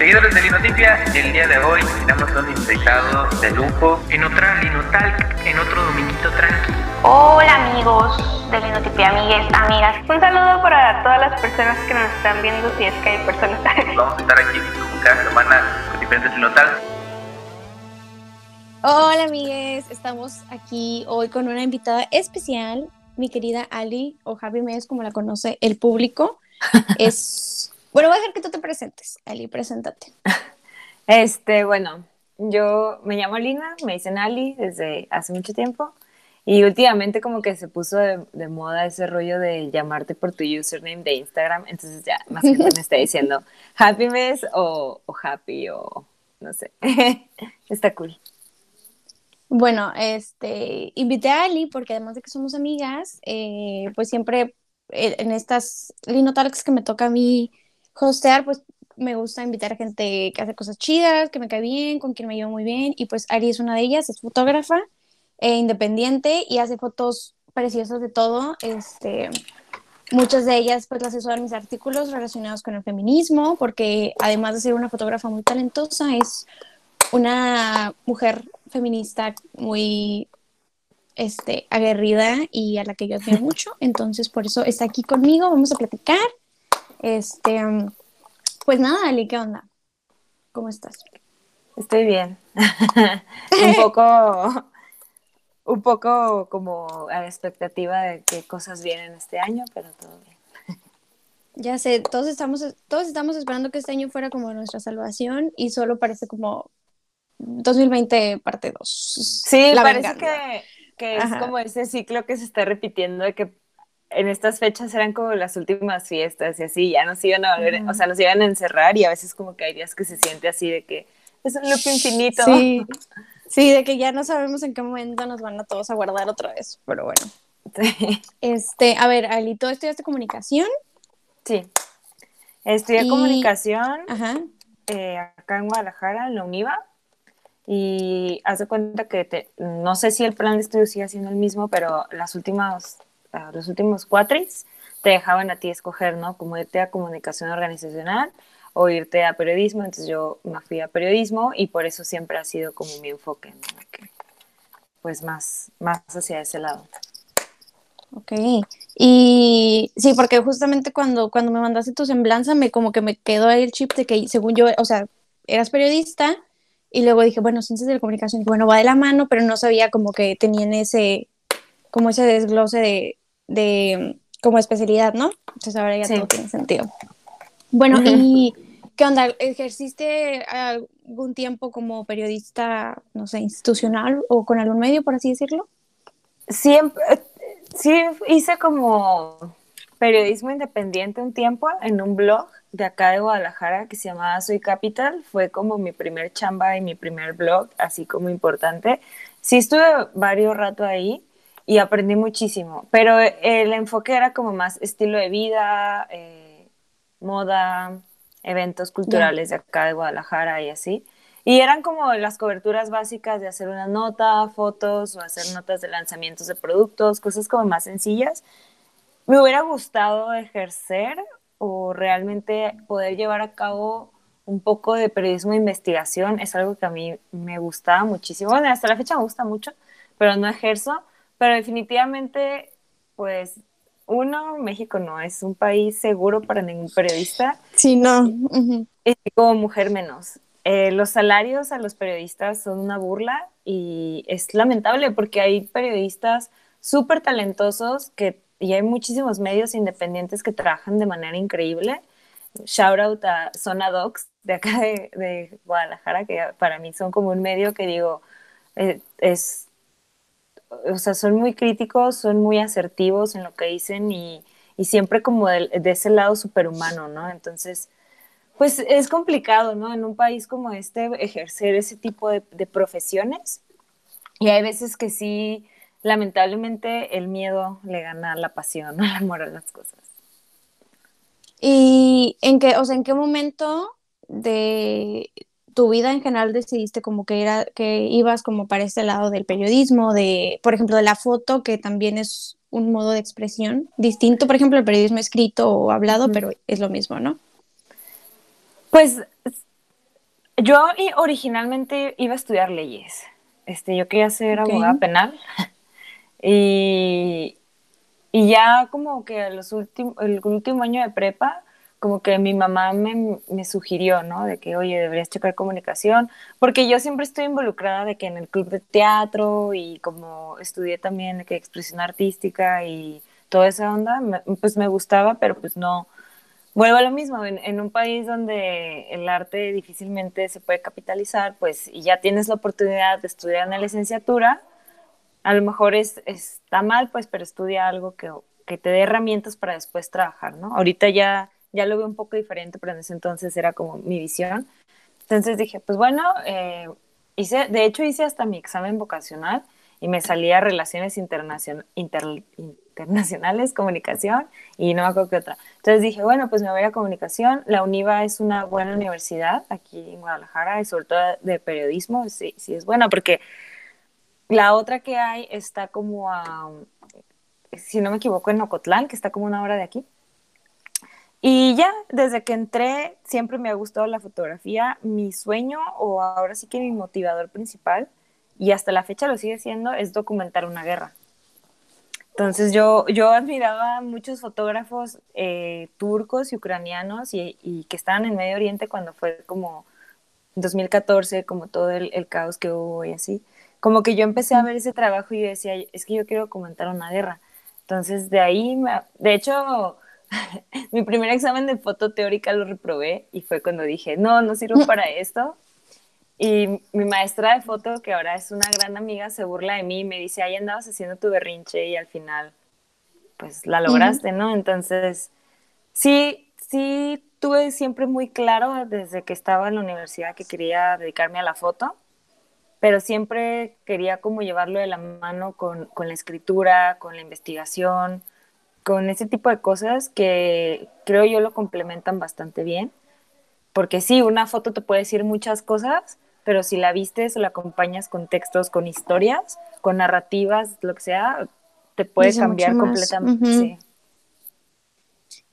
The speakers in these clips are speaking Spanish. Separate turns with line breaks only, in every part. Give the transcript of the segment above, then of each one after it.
Seguidores de Linotipia, el día de hoy tenemos un invitado de lujo en otra Linotalk, en otro dominguito tranqui.
Hola amigos de Linotipia, amigues, amigas. Un saludo para todas las personas que nos están viendo, si es que hay personas.
Vamos a estar aquí como cada semana con diferentes Linotalks.
Hola amigues, estamos aquí hoy con una invitada especial, mi querida Ali o Javi Mes, como la conoce el público. Es bueno, voy a dejar que tú te presentes. Ali, preséntate.
Este, bueno, yo me llamo Lina, me dicen Ali desde hace mucho tiempo. Y últimamente como que se puso de, moda ese rollo de llamarte por tu username de Instagram. Entonces ya más gente me está diciendo Happy Mes o, o Happy o no sé. está cool.
Bueno, este, invité a Ali porque además de que somos amigas, eh, pues siempre eh, en estas Linotalks que me toca a mí hostear, pues me gusta invitar a gente que hace cosas chidas, que me cae bien, con quien me llevo muy bien. Y pues Ari es una de ellas, es fotógrafa e independiente y hace fotos preciosas de todo. Este, muchas de ellas pues las asesoran mis artículos relacionados con el feminismo, porque además de ser una fotógrafa muy talentosa, es una mujer feminista muy este, aguerrida y a la que yo admiro mucho. Entonces, por eso está aquí conmigo, vamos a platicar. Este, pues nada, Ali, ¿qué onda? ¿Cómo estás?
Estoy bien. un poco, un poco como a la expectativa de qué cosas vienen este año, pero todo bien.
Ya sé, todos estamos, todos estamos esperando que este año fuera como nuestra salvación y solo parece como 2020 parte 2.
Sí, parece que, es como ese ciclo que se está repitiendo de que en estas fechas eran como las últimas fiestas y así, ya nos iban a volver, o sea, nos iban a encerrar y a veces como que hay días que se siente así de que es un loop infinito.
Sí, sí, de que ya no sabemos en qué momento nos van a todos a guardar otra vez, pero bueno. Este, a ver, Alito, ¿estudiaste comunicación?
Sí, estudié comunicación eh, acá en Guadalajara, en la UNIVA, y haz de cuenta que te, no sé si el plan de estudio sigue siendo el mismo, pero las últimas los últimos cuatris te dejaban a ti escoger, ¿no? Como irte a comunicación organizacional o irte a periodismo. Entonces yo me fui a periodismo y por eso siempre ha sido como mi enfoque, ¿no? pues más, más hacia ese lado.
Ok. Y sí, porque justamente cuando, cuando me mandaste tu semblanza, me como que me quedó ahí el chip de que según yo, o sea, eras periodista y luego dije, bueno, ciencias de la comunicación, bueno, va de la mano, pero no sabía como que tenían ese, como ese desglose de, de como especialidad, ¿no? Entonces ahora ya todo tiene sentido. Bueno, ¿y qué onda? ¿Ejerciste algún tiempo como periodista, no sé, institucional o con algún medio, por así decirlo?
Siempre, sí hice como periodismo independiente un tiempo en un blog de acá de Guadalajara que se llamaba Soy Capital. Fue como mi primer chamba y mi primer blog, así como importante. Sí estuve varios rato ahí y aprendí muchísimo, pero el enfoque era como más estilo de vida, eh, moda, eventos culturales de acá de Guadalajara y así. Y eran como las coberturas básicas de hacer una nota, fotos o hacer notas de lanzamientos de productos, cosas como más sencillas. Me hubiera gustado ejercer o realmente poder llevar a cabo un poco de periodismo de investigación. Es algo que a mí me gustaba muchísimo. Bueno, hasta la fecha me gusta mucho, pero no ejerzo. Pero definitivamente, pues, uno, México no es un país seguro para ningún periodista.
Sí, no.
Y como mujer menos. Eh, los salarios a los periodistas son una burla y es lamentable porque hay periodistas súper talentosos que, y hay muchísimos medios independientes que trabajan de manera increíble. Shout out a Zona Docs de acá de, Guadalajara, que para mí son como un medio que digo, eh, es o sea, son muy críticos, son muy asertivos en lo que dicen y, siempre como de, ese lado superhumano, ¿no? Entonces, pues es complicado, ¿no? En un país como este ejercer ese tipo de, profesiones y hay veces que sí, lamentablemente el miedo le gana la pasión, ¿no? el amor a las cosas.
¿Y en qué, o sea, en qué momento de, tu vida en general decidiste como que era que ibas como para este lado del periodismo, de, por ejemplo, de la foto, que también es un modo de expresión distinto, por ejemplo, el periodismo escrito o hablado, pero es lo mismo, ¿no?
Pues Yo originalmente iba a estudiar leyes. Este, yo quería ser abogada penal. y, y ya como que los el último año de prepa, como que mi mamá me, me, sugirió, ¿no? De que, oye, deberías checar comunicación, porque yo siempre estoy involucrada de que en el club de teatro y como estudié también de que expresión artística y toda esa onda, pues me gustaba, pero pues no, vuelvo a lo mismo, en, en, un país donde el arte difícilmente se puede capitalizar, pues y ya tienes la oportunidad de estudiar una licenciatura, a lo mejor es, está mal, pues, pero estudia algo que, que te dé herramientas para después trabajar, ¿no? Ahorita ya, ya lo veo un poco diferente, pero en ese entonces era como mi visión. Entonces dije, pues bueno, eh, hice, de hecho hice hasta mi examen vocacional y me salía Relaciones Internacionales, Internacionales, Comunicación y no me acuerdo qué otra. Entonces dije, bueno, pues me voy a Comunicación. La UNIVA es una buena universidad aquí en Guadalajara y sobre todo de periodismo, sí, sí es buena porque la otra que hay está como a, si no me equivoco, en Ocotlán, que está como una hora de aquí. Y ya, desde que entré, siempre me ha gustado la fotografía. Mi sueño, o ahora sí que mi motivador principal, y hasta la fecha lo sigue siendo, es documentar una guerra. Entonces yo, yo admiraba muchos fotógrafos eh, turcos y ucranianos y, que estaban en Medio Oriente cuando fue como 2014, como todo el, caos que hubo y así como que yo empecé a ver ese trabajo y yo decía, es que yo quiero comentar una guerra. Entonces, de ahí, de hecho, mi primer examen de foto teórica lo reprobé y fue cuando dije, no, no sirvo para esto. Y mi maestra de foto, que ahora es una gran amiga, se burla de mí y me dice, ahí andabas haciendo tu berrinche y al final, pues la lograste, ¿no? Entonces, sí, sí tuve siempre muy claro desde que estaba en la universidad que quería dedicarme a la foto pero siempre quería como llevarlo de la mano con, con, la escritura, con la investigación, con ese tipo de cosas que creo yo lo complementan bastante bien. Porque sí, una foto te puede decir muchas cosas, pero si la vistes o la acompañas con textos, con historias, con narrativas, lo que sea, te puede cambiar completamente.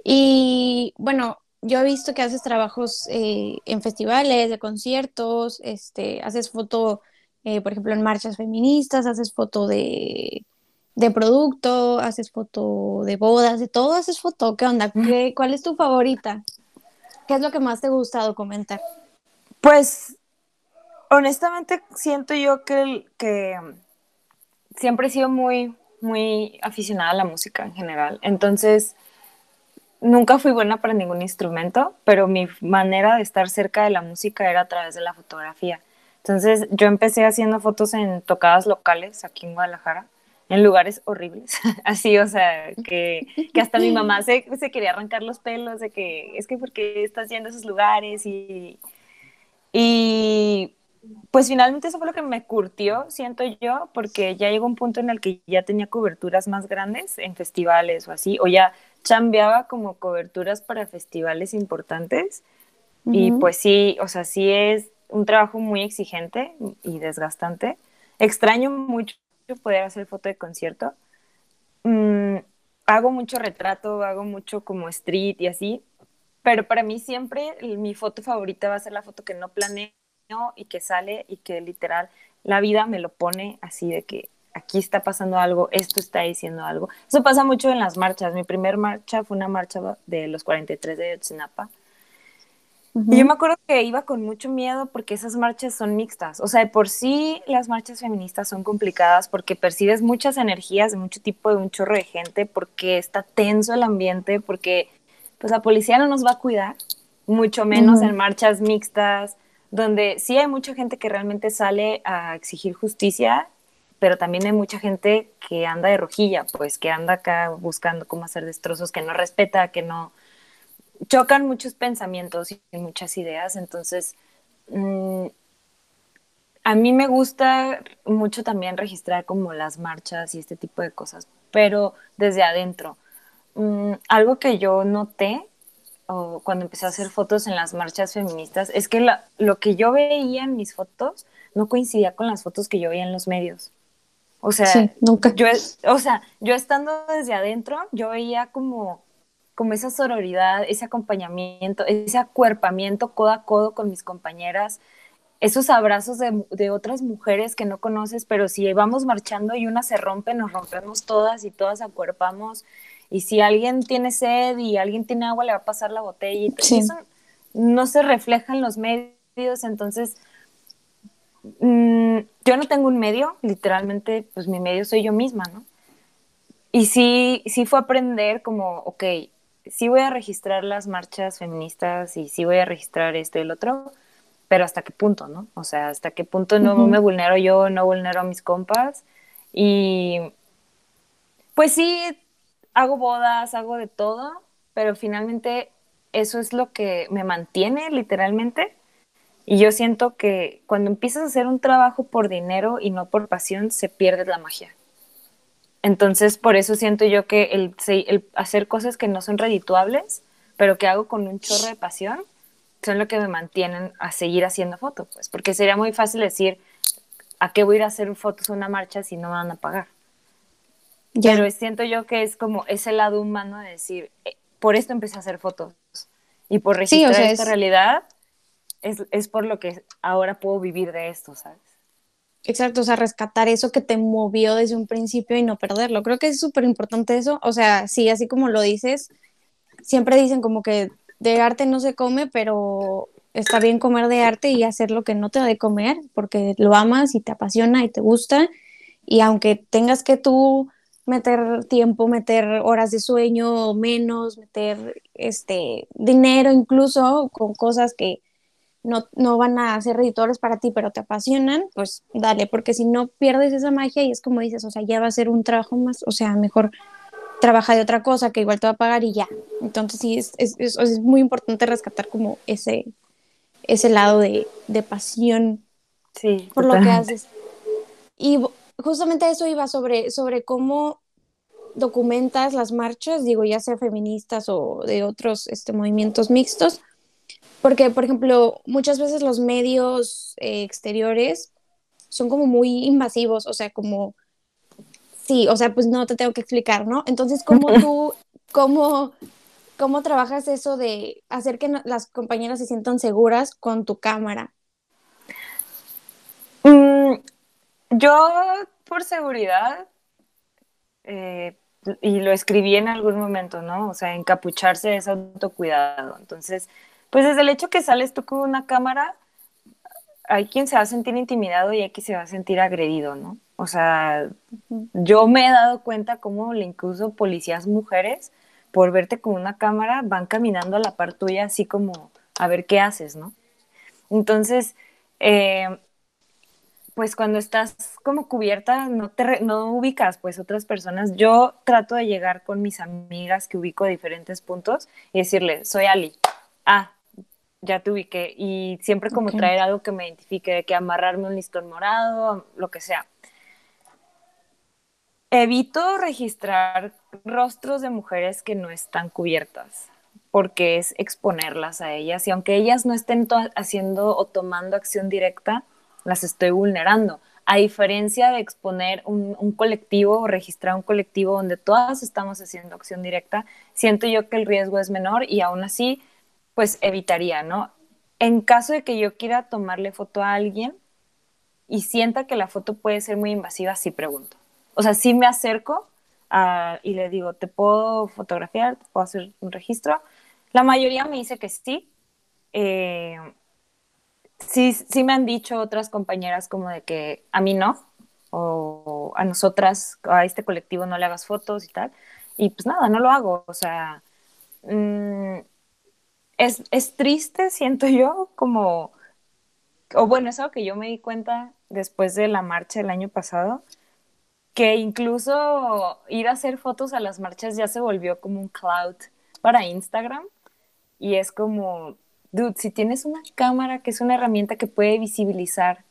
Y bueno, yo he visto que haces trabajos eh, en festivales, de conciertos, este, haces foto eh, por ejemplo, en marchas feministas, haces foto de, de producto, haces foto de bodas, de todo haces foto. ¿Qué onda? ¿Cuál es tu favorita? ¿Qué es lo que más te gusta documentar?
Pues, honestamente, siento yo que, que siempre he sido muy, muy aficionada a la música en general. Entonces, nunca fui buena para ningún instrumento, pero mi manera de estar cerca de la música era a través de la fotografía. Entonces yo empecé haciendo fotos en tocadas locales aquí en Guadalajara, en lugares horribles, así, o sea, que, que hasta mi mamá se, se, quería arrancar los pelos de que es que porque estás yendo a esos lugares y, y pues finalmente eso fue lo que me curtió, siento yo, porque ya llegó un punto en el que ya tenía coberturas más grandes en festivales o así, o ya chambeaba como coberturas para festivales importantes. Y pues sí, o sea, sí es un trabajo muy exigente y desgastante. Extraño mucho poder hacer foto de concierto. Mm, hago mucho retrato, hago mucho como street y así, pero para mí siempre mi foto favorita va a ser la foto que no planeo y que sale y que literal la vida me lo pone así de que aquí está pasando algo, esto está diciendo algo. Eso pasa mucho en las marchas. Mi primer marcha fue una marcha de los 43 de Yotzinapa y yo me acuerdo que iba con mucho miedo porque esas marchas son mixtas. O sea, de por sí las marchas feministas son complicadas porque percibes muchas energías de mucho tipo, de un chorro de gente, porque está tenso el ambiente, porque pues la policía no nos va a cuidar, mucho menos en marchas mixtas, donde sí hay mucha gente que realmente sale a exigir justicia, pero también hay mucha gente que anda de rojilla, pues que anda acá buscando cómo hacer destrozos, que no respeta, que no chocan muchos pensamientos y muchas ideas, entonces mm, a mí me gusta mucho también registrar como las marchas y este tipo de cosas, pero desde adentro. Mm, algo que yo noté cuando empecé a hacer fotos en las marchas feministas es que lo que yo veía en mis fotos no coincidía con las fotos que yo veía en los medios. O sea, nunca. Yo, o sea, yo estando desde adentro, yo veía como como esa sororidad, ese acompañamiento, ese acuerpamiento codo a codo con mis compañeras, esos abrazos de, de, otras mujeres que no conoces, pero si vamos marchando y una se rompe, nos rompemos todas y todas acuerpamos. Y si alguien tiene sed y alguien tiene agua, le va a pasar la botella. Y eso no se refleja en los medios, entonces mm, yo no tengo un medio, literalmente, pues mi medio soy yo misma, ¿no? Y sí, sí fue aprender como, ok, sí voy a registrar las marchas feministas y sí voy a registrar esto y el otro, pero hasta qué punto, ¿no? O sea, hasta qué punto no me vulnero yo, no vulnero a mis compas. Y pues sí, hago bodas, hago de todo, pero finalmente eso es lo que me mantiene literalmente. Y yo siento que cuando empiezas a hacer un trabajo por dinero y no por pasión, se pierde la magia. Entonces, por eso siento yo que el, el hacer cosas que no son redituables, pero que hago con un chorro de pasión, son lo que me mantienen a seguir haciendo fotos, pues, porque sería muy fácil decir, ¿a qué voy a ir a hacer fotos a una marcha si no me van a pagar? Pero siento yo que es como ese lado humano de decir, eh, por esto empecé a hacer fotos y por registrar esta realidad es, es por lo que ahora puedo vivir de esto, ¿sabes?
Exacto, o sea, rescatar eso que te movió desde un principio y no perderlo. Creo que es súper importante eso. O sea, sí, así como lo dices, siempre dicen como que de arte no se come, pero está bien comer de arte y hacer lo que no te da de comer, porque lo amas y te apasiona y te gusta. Y aunque tengas que tú meter tiempo, meter horas de sueño menos, meter este dinero incluso con cosas que no, no van a ser editores para ti, pero te apasionan, pues dale, porque si no pierdes esa magia y es como dices, o sea, ya va a ser un trabajo más, o sea, mejor trabaja de otra cosa que igual te va a pagar y ya. Entonces sí, es, es, es muy importante rescatar como ese, ese lado de, de pasión
sí,
por lo que haces. Y justamente eso iba sobre, sobre cómo documentas las marchas, digo, ya sea feministas o de otros este, movimientos mixtos, porque, por ejemplo, muchas veces los medios eh, exteriores son como muy invasivos, o sea, como Sí, o sea, pues no te tengo que explicar, ¿no? Entonces, ¿cómo tú, cómo, cómo trabajas eso de hacer que las compañeras se sientan seguras con tu cámara?
Mm, yo, por seguridad, eh, y lo escribí en algún momento, ¿no? O sea, encapucharse es autocuidado. Entonces, pues desde el hecho que sales tú con una cámara, hay quien se va a sentir intimidado y hay quien se va a sentir agredido, ¿no? O sea, yo me he dado cuenta cómo incluso policías mujeres, por verte con una cámara, van caminando a la par tuya así como a ver qué haces, ¿no? Entonces, eh, pues cuando estás como cubierta, no, te no ubicas pues otras personas. Yo trato de llegar con mis amigas que ubico a diferentes puntos y decirle, soy Ali. Ah, ya te ubiqué. Y siempre como traer algo que me identifique, de que amarrarme un listón morado, lo que sea. Evito registrar rostros de mujeres que no están cubiertas, porque es exponerlas a ellas y aunque ellas no estén haciendo o tomando acción directa, las estoy vulnerando. A diferencia de exponer un, un, colectivo o registrar un colectivo donde todas estamos haciendo acción directa, siento yo que el riesgo es menor y aún así pues evitaría, ¿no? En caso de que yo quiera tomarle foto a alguien y sienta que la foto puede ser muy invasiva, sí pregunto. O sea, sí me acerco y le digo, ¿te puedo fotografiar? ¿Te puedo hacer un registro? La mayoría me dice que sí. Eh, sí, sí me han dicho otras compañeras como de que a mí no, o a nosotras, a este colectivo no le hagas fotos y tal. Y pues nada, no lo hago. O sea, mm, es, triste, siento yo, como, o bueno, es algo que yo me di cuenta después de la marcha del año pasado, que incluso ir a hacer fotos a las marchas ya se volvió como un cloud para Instagram y es como, dude, si tienes una cámara que es una herramienta que puede visibilizar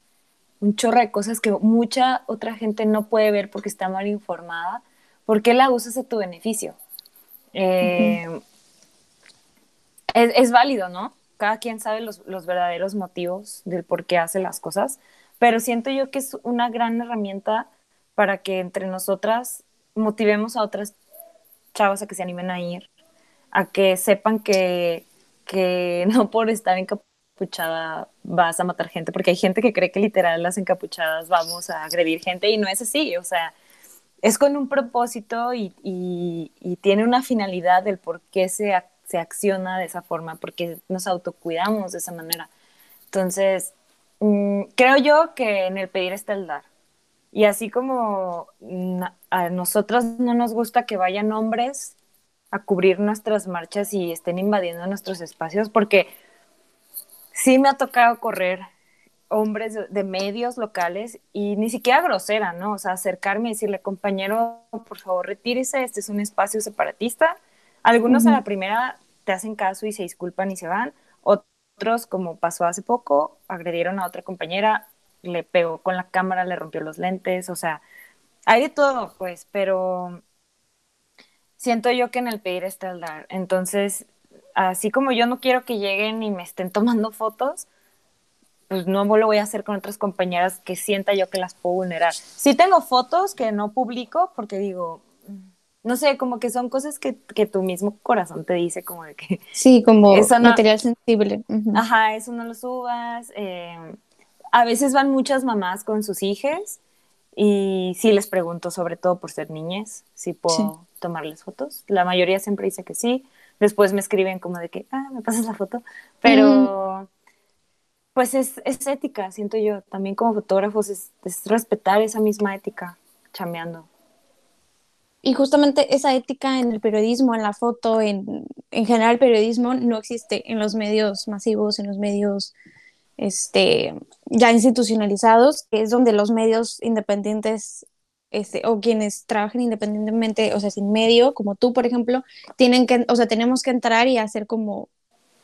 un chorro de cosas que mucha otra gente no puede ver porque está mal informada, ¿por qué la usas a tu beneficio? Eh, es, válido, ¿no? Cada quien sabe los, verdaderos motivos del por qué hace las cosas, pero siento yo que es una gran herramienta para que entre nosotras motivemos a otras chavas a que se animen a ir, a que sepan que, que no por estar encapuchada vas a matar gente, porque hay gente que cree que literal las encapuchadas vamos a agredir gente y no es así, o sea, es con un propósito y, y, tiene una finalidad del por qué se, se acciona de esa forma, porque nos autocuidamos de esa manera. Entonces, mm, creo yo que en el pedir está el dar. Y así como a nosotros no nos gusta que vayan hombres a cubrir nuestras marchas y estén invadiendo nuestros espacios, porque sí me ha tocado correr hombres de, medios locales y ni siquiera grosera, ¿no? O sea, acercarme y decirle, compañero, por favor, retírese, este es un espacio separatista. Algunos a la primera te hacen caso y se disculpan y se van. Otros, como pasó hace poco, agredieron a otra compañera, le pegó con la cámara, le rompió los lentes, o sea, hay de todo, pues, pero siento yo que en el pedir está el dar. Entonces, así como yo no quiero que lleguen y me estén tomando fotos, pues no lo voy a hacer con otras compañeras que sienta yo que las puedo vulnerar. Sí tengo fotos que no publico porque digo, no sé, como que son cosas que, que tu mismo corazón te dice como de que...
Sí, como material sensible.
Ajá, eso no lo subas. Eh, a veces van muchas mamás con sus hijas y sí les pregunto, sobre todo por ser niñas, si puedo tomarles fotos. La mayoría siempre dice que sí. Después me escriben como de que, ah, me pasas la foto. Pero pues es, es, ética, siento yo. También como fotógrafos es, respetar esa misma ética, chameando.
Y justamente esa ética en el periodismo, en la foto, en, en general el periodismo no existe en los medios masivos, en los medios este, ya institucionalizados, que es donde los medios independientes este, o quienes trabajan independientemente, o sea, sin medio, como tú, por ejemplo, tienen que, o sea, tenemos que entrar y hacer como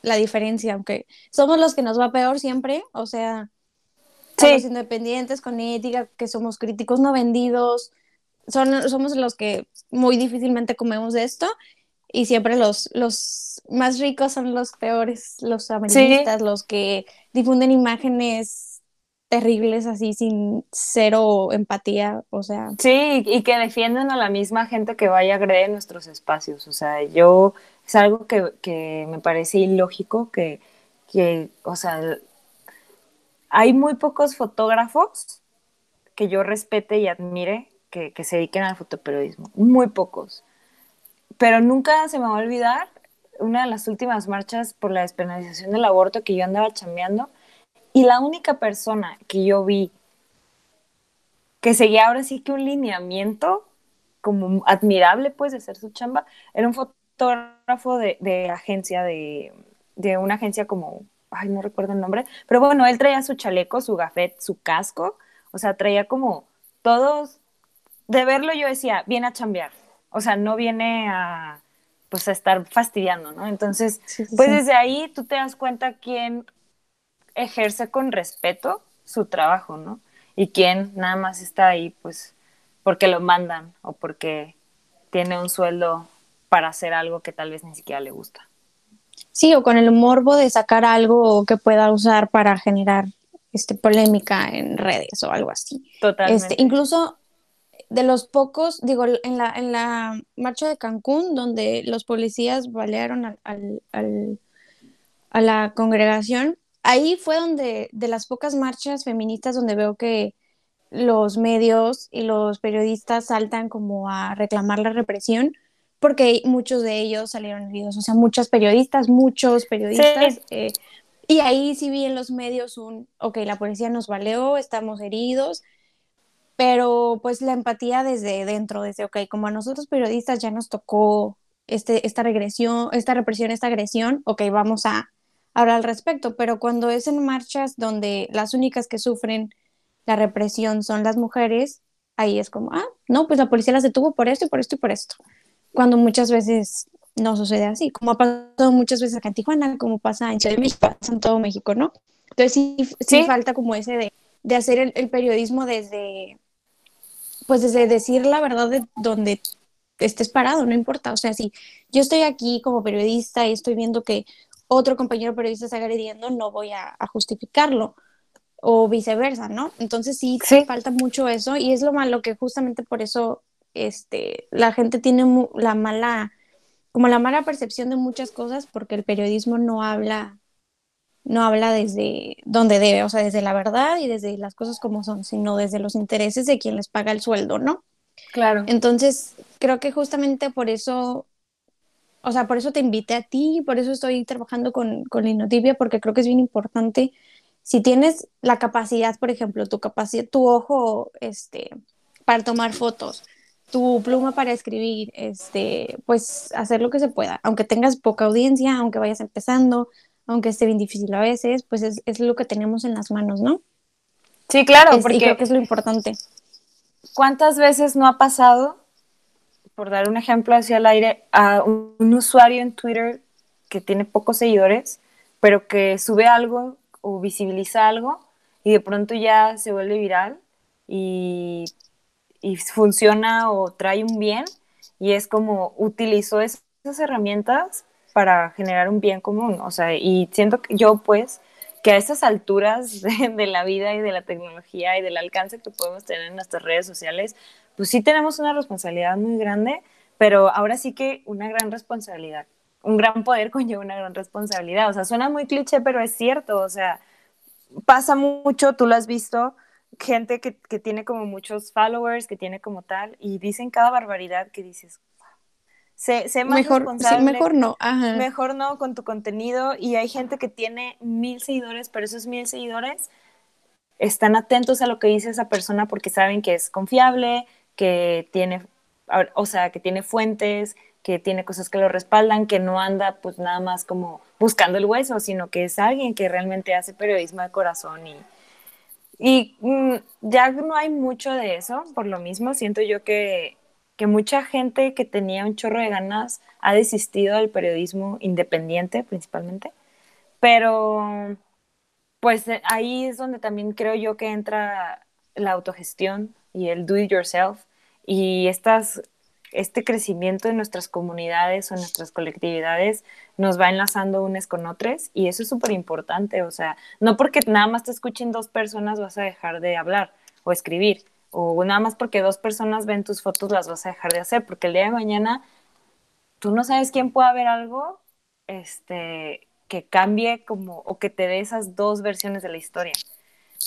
la diferencia, aunque somos los que nos va peor siempre, o sea, los independientes con ética, que somos críticos no vendidos, son, somos los que muy difícilmente comemos de esto y siempre los, los más ricos son los peores, los amarillistas, los que difunden imágenes terribles así sin cero empatía, o sea.
Sí, y que defienden a la misma gente que vaya a agredir nuestros espacios, o sea, yo es algo que, me parece ilógico que, que, o sea, hay muy pocos fotógrafos que yo respete y admire que, que se dediquen al fotoperiodismo, muy pocos. Pero nunca se me va a olvidar una de las últimas marchas por la despenalización del aborto que yo andaba chambeando y la única persona que yo vi que seguía ahora sí que un lineamiento como admirable pues de hacer su chamba era un fotógrafo de, agencia de, de, una agencia como ay no recuerdo el nombre pero bueno él traía su chaleco su gafet su casco o sea traía como todos de verlo yo decía viene a chambear o sea no viene a pues a estar fastidiando, ¿no? Entonces, pues desde ahí tú te das cuenta quién ejerce con respeto su trabajo, ¿no? Y quién nada más está ahí, pues, porque lo mandan o porque tiene un sueldo para hacer algo que tal vez ni siquiera le gusta.
Sí, o con el morbo de sacar algo que pueda usar para generar este, polémica en redes o algo así. Totalmente. Este, incluso de los pocos, digo, en la, en la marcha de Cancún, donde los policías balearon al, a la congregación, ahí fue donde, de las pocas marchas feministas donde veo que los medios y los periodistas saltan como a reclamar la represión, porque muchos de ellos salieron heridos, o sea, muchas periodistas, muchos periodistas. Eh, y ahí sí vi en los medios un, ok, la policía nos baleó, estamos heridos, pero pues la empatía desde dentro, desde, ok, como a nosotros periodistas ya nos tocó este, esta regresión, esta represión, esta agresión, ok, vamos a hablar al respecto, pero cuando es en marchas donde las únicas que sufren la represión son las mujeres, ahí es como, ah, no, pues la policía las detuvo por esto y por esto y por esto, cuando muchas veces no sucede así, como ha pasado muchas veces acá en Tijuana, como pasa en Ciudad de México, pasa en todo México, ¿no? Entonces sí, sí, falta como ese de, de hacer el, periodismo desde, pues desde decir la verdad de donde estés parado, no importa. O sea, si yo estoy aquí como periodista y estoy viendo que otro compañero periodista está agrediendo, no voy a, justificarlo o viceversa, ¿no? Entonces sí, falta mucho eso y es lo malo que justamente por eso este, la gente tiene la mala, como la mala percepción de muchas cosas porque el periodismo no habla no habla desde donde debe, o sea, desde la verdad y desde las cosas como son, sino desde los intereses de quien les paga el sueldo, ¿no?
Claro.
Entonces, creo que justamente por eso, o sea, por eso te invité a ti, por eso estoy trabajando con, con Linotipia, porque creo que es bien importante. Si tienes la capacidad, por ejemplo, tu capacidad, tu ojo, este, para tomar fotos, tu pluma para escribir, este, pues hacer lo que se pueda, aunque tengas poca audiencia, aunque vayas empezando, aunque esté bien difícil a veces, pues es, es lo que tenemos en las manos, ¿no?
Sí, claro,
Es-
porque
y creo que es lo importante.
¿cuántas veces no ha pasado, por dar un ejemplo hacia el aire, a un, un usuario en Twitter que tiene pocos seguidores, pero que sube algo o visibiliza algo y de pronto ya se vuelve viral y, y funciona o trae un bien y es como utilizó es- esas herramientas para generar un bien común, o sea, y siento que yo pues que a estas alturas de, la vida y de la tecnología y del alcance que podemos tener en nuestras redes sociales, pues sí tenemos una responsabilidad muy grande, pero ahora sí que una gran responsabilidad. Un gran poder conlleva una gran responsabilidad. O sea, suena muy cliché, pero es cierto. O sea, pasa mucho, tú lo has visto, gente que, que tiene como muchos followers, que tiene como tal, y dicen cada barbaridad que dices, sé, sé más
Mejor, sí,
responsable
mejor no. Ajá.
mejor no con tu contenido y hay gente que tiene mil seguidores, pero esos mil seguidores están atentos a lo que dice esa persona porque saben que es confiable, que tiene, o sea, que tiene fuentes, que tiene cosas que lo respaldan, que no anda pues nada más como buscando el hueso, sino que es alguien que realmente hace periodismo de corazón y, y mm, ya no hay mucho de eso, por lo mismo siento yo que, que mucha gente que tenía un chorro de ganas ha desistido del periodismo independiente principalmente, pero pues eh, ahí es donde también creo yo que entra la autogestión y el do it yourself y estas, este crecimiento de nuestras comunidades o nuestras colectividades nos va enlazando unas con otras y eso es súper importante, o sea, no porque nada más te escuchen dos personas vas a dejar de hablar o escribir, o nada más porque dos personas ven tus fotos las vas a dejar de hacer, porque el día de mañana tú no sabes quién pueda ver algo este, que cambie como, o que te dé esas dos versiones de la historia.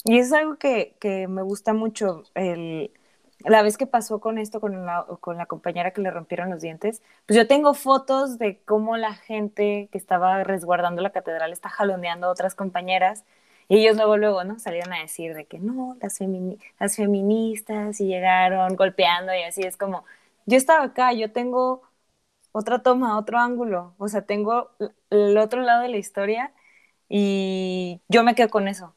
Y eso es algo que, que me gusta mucho. El, la vez que pasó con esto, con la, con la compañera que le rompieron los dientes, pues yo tengo fotos de cómo la gente que estaba resguardando la catedral está jaloneando a otras compañeras. Y ellos luego, luego, ¿no? Salieron a decir de que no, las, femini las feministas y llegaron golpeando y así. Es como, yo estaba acá, yo tengo otra toma, otro ángulo. O sea, tengo el otro lado de la historia y yo me quedo con eso.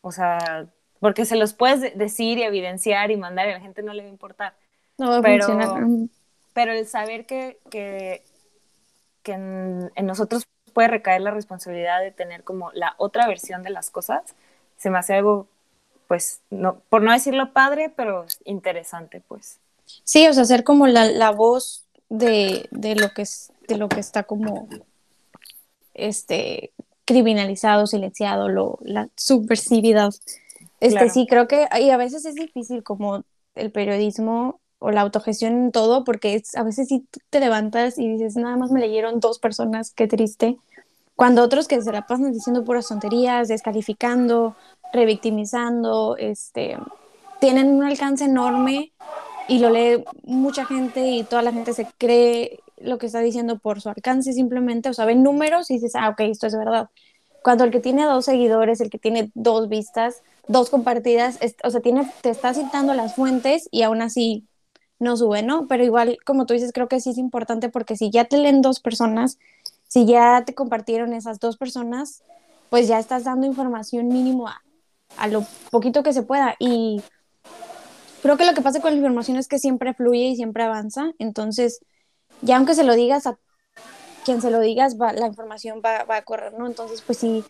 O sea, porque se los puedes decir y evidenciar y mandar y a la gente no le va a importar.
No va a
pero,
funcionar.
Pero el saber que, que, que en, en, nosotros puede recaer la responsabilidad de tener como la otra versión de las cosas, se me hace algo, pues, no, por no decirlo padre, pero interesante, pues.
Sí, o sea, ser como la, la voz de, de, lo que es, de lo que está como este criminalizado, silenciado, lo, la subversividad. Este, claro. sí, creo que, y a veces es difícil como el periodismo o la autogestión en todo, porque es, a veces sí te levantas y dices, nada más me leyeron dos personas, qué triste, cuando otros que se la pasan diciendo puras tonterías, descalificando, revictimizando, este, tienen un alcance enorme y lo lee mucha gente y toda la gente se cree lo que está diciendo por su alcance simplemente, o sea, ven números y dices, ah, ok, esto es verdad. Cuando el que tiene dos seguidores, el que tiene dos vistas, dos compartidas, es, o sea, tiene, te está citando las fuentes y aún así no sube, ¿no? Pero igual, como tú dices, creo que sí es importante porque si ya te leen dos personas, si ya te compartieron esas dos personas, pues ya estás dando información mínimo a, a lo poquito que se pueda. Y creo que lo que pasa con la información es que siempre fluye y siempre avanza. Entonces, ya aunque se lo digas a quien se lo digas, la información va, va, a correr, ¿no? Entonces, pues sí,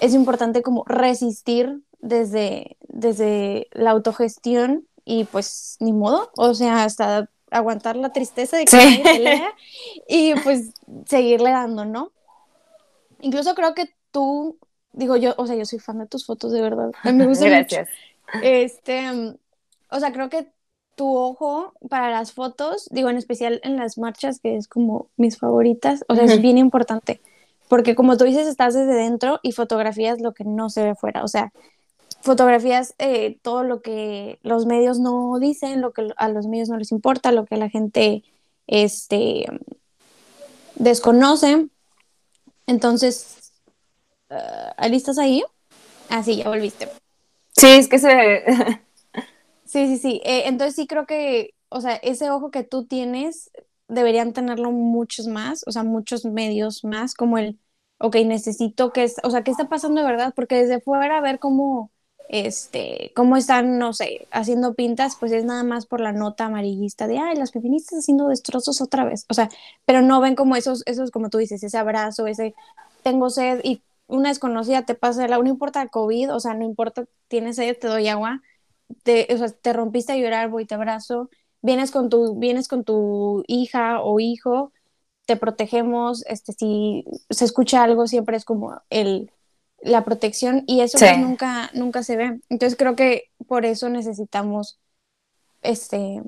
es importante como resistir desde, desde la autogestión y pues ni modo, o sea, hasta aguantar la tristeza de que sí. nadie se lea y pues seguirle dando, ¿no? Incluso creo que tú, digo yo, o sea, yo soy fan de tus fotos, de verdad. Me gusta
Gracias.
Mucho. Este, o sea, creo que tu ojo para las fotos, digo en especial en las marchas, que es como mis favoritas, o sea, es bien importante, porque como tú dices, estás desde dentro y fotografías lo que no se ve fuera, o sea, fotografías eh, todo lo que los medios no dicen, lo que a los medios no les importa, lo que la gente este, desconoce. Entonces, uh, ¿estás ahí? Ah, sí, ya volviste.
Sí, es que se...
sí, sí, sí. Eh, entonces sí creo que, o sea, ese ojo que tú tienes deberían tenerlo muchos más, o sea, muchos medios más, como el, ok, necesito que, o sea, ¿qué está pasando de verdad? Porque desde fuera ver cómo este, cómo están, no sé, haciendo pintas, pues es nada más por la nota amarillista de, ay, las feministas haciendo destrozos otra vez, o sea, pero no ven como esos, esos, como tú dices, ese abrazo, ese, tengo sed y una desconocida te pasa, no importa el COVID, o sea, no importa, tienes sed, te doy agua, te, o sea, te rompiste a llorar, voy, te abrazo, vienes con tu, vienes con tu hija o hijo, te protegemos, este, si se escucha algo, siempre es como el la protección y eso pues nunca, nunca se ve. Entonces creo que por eso necesitamos este,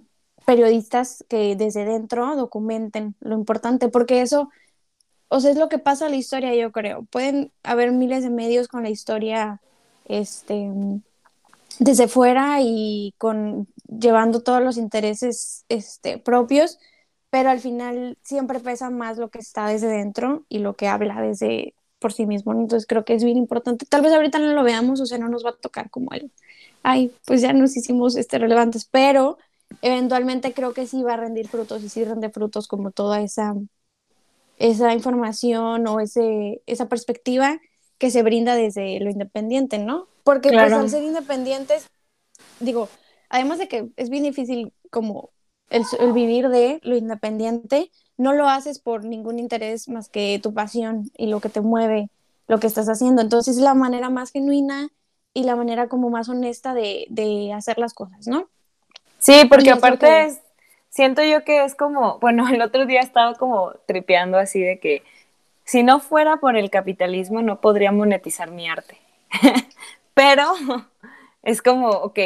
periodistas que desde dentro documenten lo importante, porque eso, o sea, es lo que pasa a la historia, yo creo. Pueden haber miles de medios con la historia este, desde fuera y con llevando todos los intereses este, propios, pero al final siempre pesa más lo que está desde dentro y lo que habla desde por sí mismo. Entonces creo que es bien importante. Tal vez ahorita no lo veamos, o sea, no nos va a tocar como el, ay, pues ya nos hicimos este, relevantes, pero eventualmente creo que sí va a rendir frutos y sí rende frutos como toda esa, esa información o ese, esa perspectiva que se brinda desde lo independiente, ¿no? Porque pues al ser independientes, digo, además de que es bien difícil como el, el vivir de lo independiente, no lo haces por ningún interés más que tu pasión y lo que te mueve, lo que estás haciendo. Entonces es la manera más genuina y la manera como más honesta de, de hacer las cosas, ¿no?
Sí, porque aparte siento yo que es como, bueno, el otro día estaba como tripeando así de que si no fuera por el capitalismo no podría monetizar mi arte. pero es como, ok,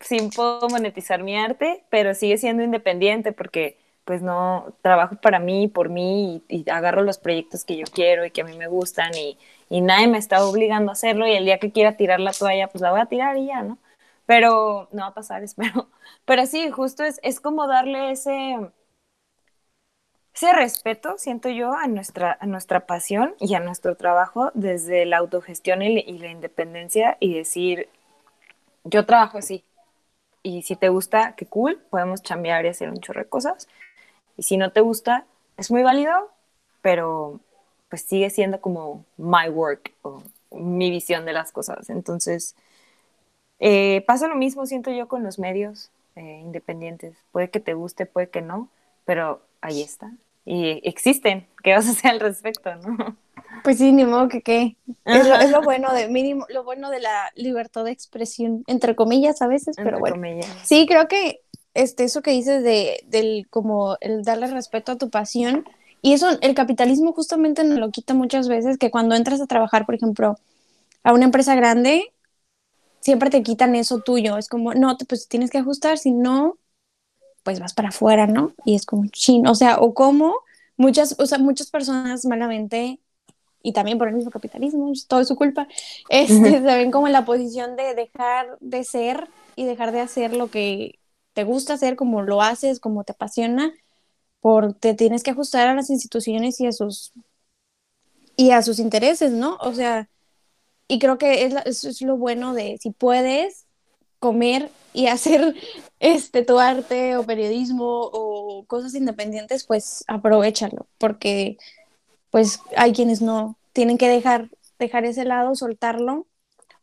sí puedo monetizar mi arte, pero sigue siendo independiente porque pues no trabajo para mí, por mí y, agarro los proyectos que yo quiero y que a mí me gustan y, nadie me está obligando a hacerlo y el día que quiera tirar la toalla, pues la voy a tirar y ya, ¿no? Pero no va a pasar, espero. Pero sí, justo es, es como darle ese, ese respeto, siento yo, a nuestra, a nuestra pasión y a nuestro trabajo desde la autogestión y, y la independencia y decir, yo trabajo así. Y si te gusta, qué cool, podemos chambear y hacer un chorro de cosas. Y si no te gusta, es muy válido, pero pues sigue siendo como my work o mi visión de las cosas. Entonces, eh, pasa lo mismo, siento yo, con los medios eh, independientes. Puede que te guste, puede que no, pero ahí está. Y existen. ¿Qué vas a hacer al respecto, no?
Pues sí, ni modo que qué. Es lo, bueno de mínimo, lo bueno de la libertad de expresión, entre comillas a veces, pero bueno. Sí, creo que este, eso que dices de, del, como el darle respeto a tu pasión, y eso el capitalismo justamente nos lo quita muchas veces, que cuando entras a trabajar, por ejemplo, a una empresa grande, siempre te quitan eso tuyo, es como, no, pues tienes que ajustar, si no, pues vas para afuera, ¿no? Y es como chino, o sea, o como muchas, o sea, muchas personas malamente y también por el mismo capitalismo, todo es su culpa, este, se ven como en la posición de dejar de ser y dejar de hacer lo que te gusta hacer, como lo haces, como te apasiona, porque te tienes que ajustar a las instituciones y a sus y a sus intereses, ¿no? O sea, y creo que es, eso es lo bueno de si puedes comer y hacer este tu arte o periodismo o cosas independientes, pues aprovechalo, porque pues hay quienes no tienen que dejar dejar ese lado, soltarlo,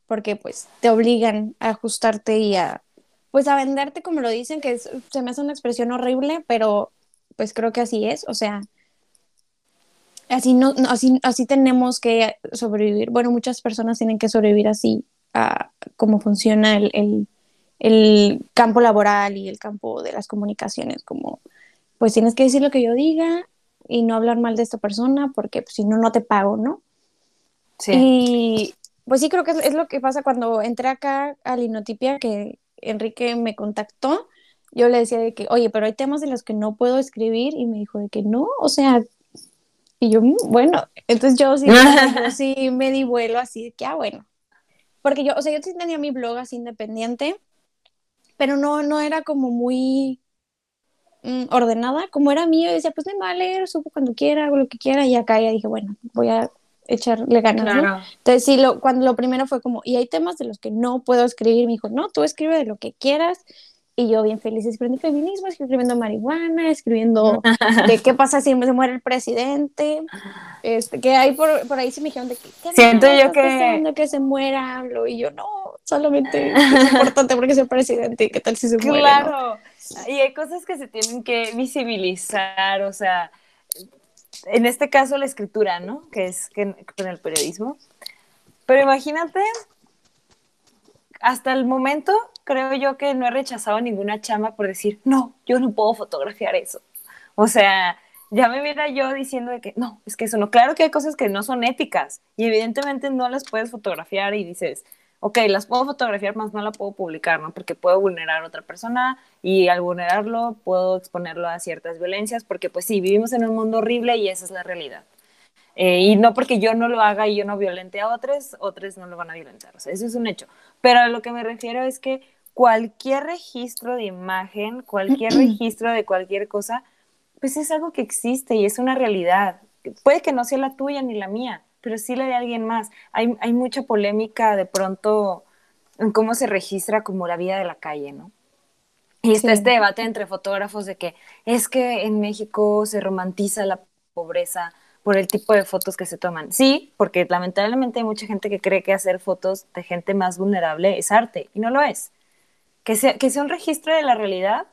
porque pues te obligan a ajustarte y a pues a venderte como lo dicen, que se me hace una expresión horrible, pero pues creo que así es, o sea, así no, así, así tenemos que sobrevivir. Bueno, muchas personas tienen que sobrevivir así a cómo funciona el, campo laboral y el campo de las comunicaciones, como pues tienes que decir lo que yo diga y no hablar mal de esta persona porque pues, si no, no te pago, ¿no? Sí. Y pues sí creo que es, es, lo que pasa cuando entré acá a Linotipia, que Enrique me contactó, yo le decía de que, oye, pero hay temas de los que no puedo escribir y me dijo de que no, o sea, Y yo, "Mm, bueno, entonces yo sí, yo sí me di vuelo así, de que, ah, bueno. Porque yo, o sea, yo sí tenía mi blog así independiente, pero no, no era como muy mm, ordenada, como era mío, yo decía, pues me va a leer, subo cuando quiera, hago lo que quiera, y acá ya dije, bueno, voy a echarle ganas, ¿no?
Claro.
Entonces sí, lo, cuando lo primero fue como, y hay temas de los que no puedo escribir, me dijo, no, tú escribe de lo que quieras, y yo bien feliz escribiendo feminismo, escribiendo marihuana, escribiendo de qué pasa si se muere el presidente, este, que ahí por, por ahí se me dijeron de que, ¿qué
Siento yo que-
que se muera, hablo, y yo, no, solamente es importante porque es el presidente, y qué tal si se muere, ¿no?
Claro. Y hay cosas que se tienen que visibilizar, o sea, en este caso la escritura, ¿no? Que es que- con el periodismo. Pero imagínate, hasta el momento creo yo que no he rechazado ninguna chamba por decir, no, yo no puedo fotografiar eso. O sea, ya me viera yo diciendo de que no, es que eso no. Claro que hay cosas que no son éticas y evidentemente no las puedes fotografiar y dices, ok, las puedo fotografiar, más no la puedo publicar, ¿no? Porque puedo vulnerar a otra persona y al vulnerarlo puedo exponerlo a ciertas violencias, porque pues sí, vivimos en un mundo horrible y esa es la realidad. Eh, y no porque yo no lo haga y yo no violente a otros, otros no lo van a violentar. O sea, eso es un hecho. Pero a lo que me refiero es que cualquier registro de imagen, cualquier registro de cualquier cosa, pues es algo que existe y es una realidad. Puede que no sea la tuya ni la mía, pero sí la de alguien más. Hay, hay mucha polémica de pronto en cómo se registra como la vida de la calle, ¿no? Y está
Sí.
este debate entre fotógrafos de que es que en México se romantiza la pobreza por el tipo de fotos que se toman. Sí, porque lamentablemente hay mucha gente que cree que hacer fotos de gente más vulnerable es arte y no lo es. Que sea, que sea un registro de la realidad,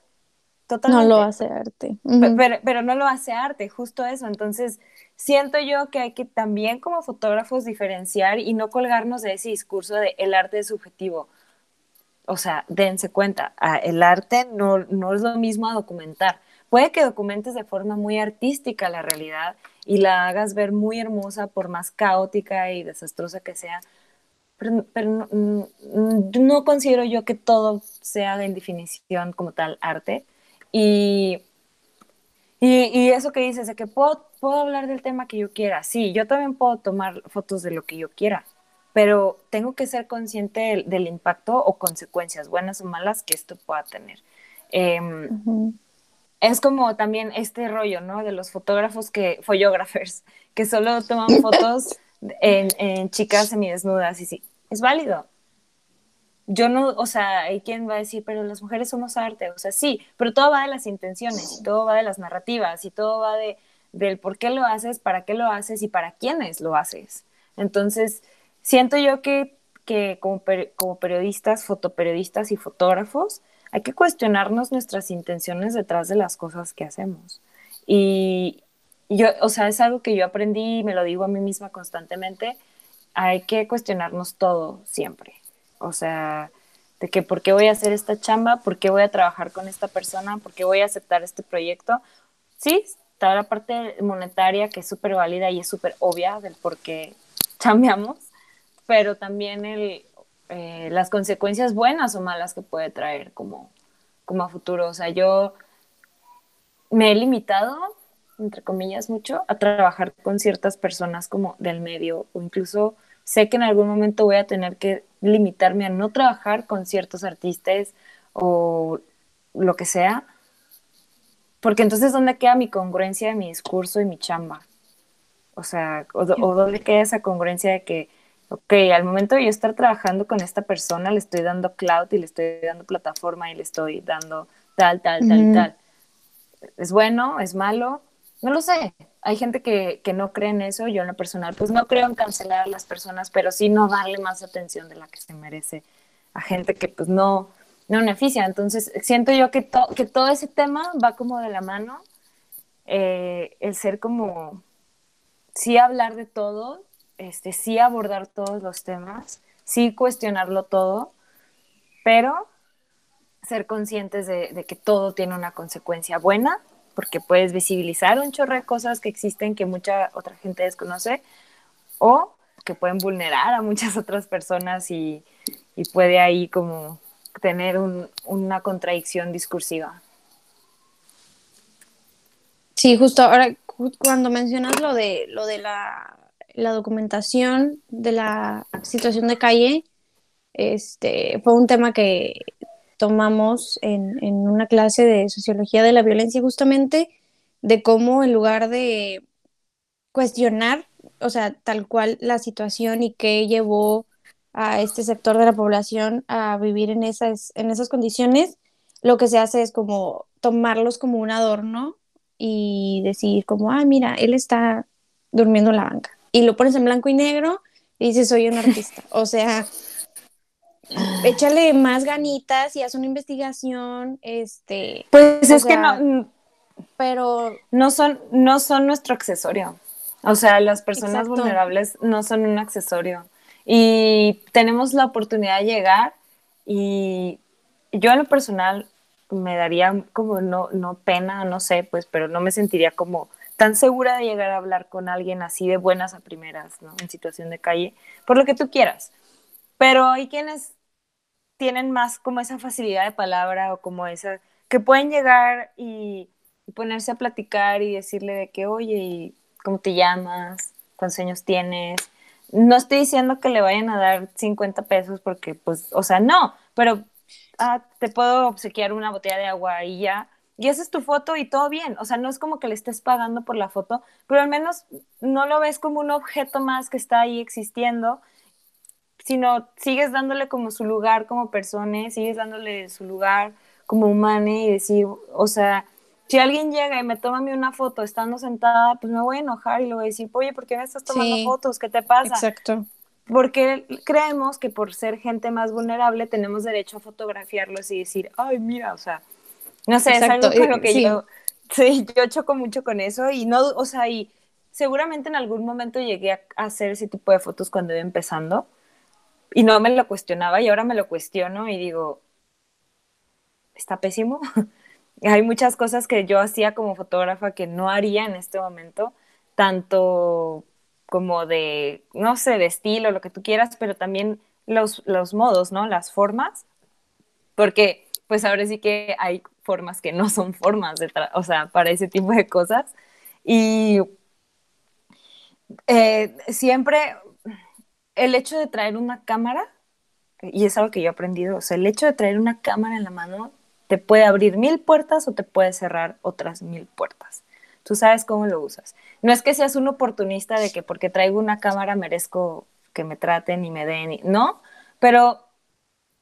No
totalmente.
lo hace arte.
Pe-
Ujú.
pero, pero no lo hace arte, justo eso. Entonces, siento yo que hay que también como fotógrafos diferenciar y no colgarnos de ese discurso de el arte es subjetivo. O sea, dense cuenta, el arte no, no es lo mismo a documentar. Puede que documentes de forma muy artística la realidad y la hagas ver muy hermosa por más caótica y desastrosa que sea, pero, pero no, mm, no considero yo que todo sea en definición como tal arte. Y, y, y eso que dices, de que puedo, puedo hablar del tema que yo quiera. Sí, yo también puedo tomar fotos de lo que yo quiera, pero tengo que ser consciente del, del impacto o consecuencias, buenas o malas, que esto pueda tener. Em, es como también este rollo, ¿no? De los fotógrafos que, fotógrafers, que solo toman fotos en, en chicas semidesnudas y sí, es válido. Yo no, o sea, hay quien va a decir, pero las mujeres somos arte, o sea, sí, pero todo va de las intenciones, y todo va de las narrativas, y todo va de, del por qué lo haces, para qué lo haces y para quiénes lo haces. Entonces, siento yo que, que como, per- como periodistas, fotoperiodistas y fotógrafos, hay que cuestionarnos nuestras intenciones detrás de las cosas que hacemos. Y yo, o sea, es algo que yo aprendí y me lo digo a mí misma constantemente, hay que cuestionarnos todo siempre. O sea, de que por qué voy a hacer esta chamba, por qué voy a trabajar con esta persona, por qué voy a aceptar este proyecto. Sí, está la parte monetaria que es súper válida y es súper obvia del por qué chambeamos, pero también el, eh, las consecuencias buenas o malas que puede traer como, como a futuro. O sea, yo me he limitado, entre comillas, mucho a trabajar con ciertas personas como del medio o incluso sé que en algún momento voy a tener que limitarme a no trabajar con ciertos artistas o lo que sea, porque entonces ¿dónde queda mi congruencia de mi discurso y mi chamba? O sea, o, o dónde queda esa congruencia de que, ok, al momento de yo estar trabajando con esta persona, le estoy dando cloud y le estoy dando plataforma y le estoy dando tal, tal, tal,
Ujú.
tal. ¿Es bueno? ¿Es malo? No lo sé. Hay gente que, que no cree en eso. Yo en lo personal, pues no creo en cancelar a las personas, pero sí no darle más atención de la que se merece a gente que pues no, no beneficia. Entonces, siento yo que, que todo ese tema va como de la mano. Eh, el ser como, sí hablar de todo, este, sí abordar todos los temas, sí cuestionarlo todo, pero ser conscientes de, de que todo tiene una consecuencia buena, porque puedes visibilizar un chorro de cosas que existen que mucha otra gente desconoce, o que pueden vulnerar a muchas otras personas y, puede ahí como tener un- una contradicción discursiva.
Sí, justo ahora cuando mencionas lo de, lo de la, la documentación de la situación de calle, este, fue un tema que tomamos en, en una clase de sociología de la violencia justamente, de cómo en lugar de cuestionar, o sea, tal cual la situación y qué llevó a este sector de la población a vivir en esas, en esas condiciones, lo que se hace es como tomarlos como un adorno y decir como, ah, mira, él está durmiendo en la banca. Y lo pones en blanco y negro y dices, soy un artista. O sea, échale más ganitas y haz una investigación, este...
Pues es que no...
Pero...
No son, no son nuestro accesorio. O sea, las personas vulnerables no son un accesorio. Y tenemos la oportunidad de llegar y yo en lo personal me daría como no, no pena, no sé, pues, pero no me sentiría como tan segura de llegar a hablar con alguien así de buenas a primeras, ¿no? En situación de calle, por lo que tú quieras. Pero hay quienes tienen más como esa facilidad de palabra o como esa, que pueden llegar y, ponerse a platicar y decirle de que, oye, ¿cómo te llamas? ¿Cuántos años tienes? No estoy diciendo que le vayan a dar 50 pesos porque, pues, o sea, no, pero ah, te puedo obsequiar una botella de agua y ya, y haces tu foto y todo bien. O sea, no es como que le estés pagando por la foto, pero al menos no lo ves como un objeto más que está ahí existiendo, sino sigues dándole como su lugar como persona, sigues dándole su lugar como humana y decir, o sea, si alguien llega y me toma a mí una foto estando sentada, pues me voy a enojar y le voy a decir, oye, ¿por qué me estás tomando fotos? ¿Qué te pasa?
Exacto
porque creemos que por ser gente más vulnerable tenemos derecho a fotografiarlos y decir, ay, mira, o sea, no sé, es algo con lo que yo, sí, yo choco mucho con eso y no, o sea, y seguramente en algún momento llegué a hacer ese tipo de fotos cuando iba empezando y no me lo cuestionaba y ahora me lo cuestiono y digo, está pésimo. Hay muchas cosas que yo hacía como fotógrafa que no haría en este momento, tanto como de, no sé, de estilo, lo que tú quieras, pero también los, los modos, ¿no? Las formas, porque pues ahora sí que hay formas que no son formas, de o sea, para ese tipo de cosas. Y eh, siempre el hecho de traer una cámara, y es algo que yo he aprendido, o sea, el hecho de traer una cámara en la mano te puede abrir mil puertas o te puede cerrar otras mil puertas. Tú sabes cómo lo usas. No es que seas un oportunista de que porque traigo una cámara merezco que me traten y me den, no, pero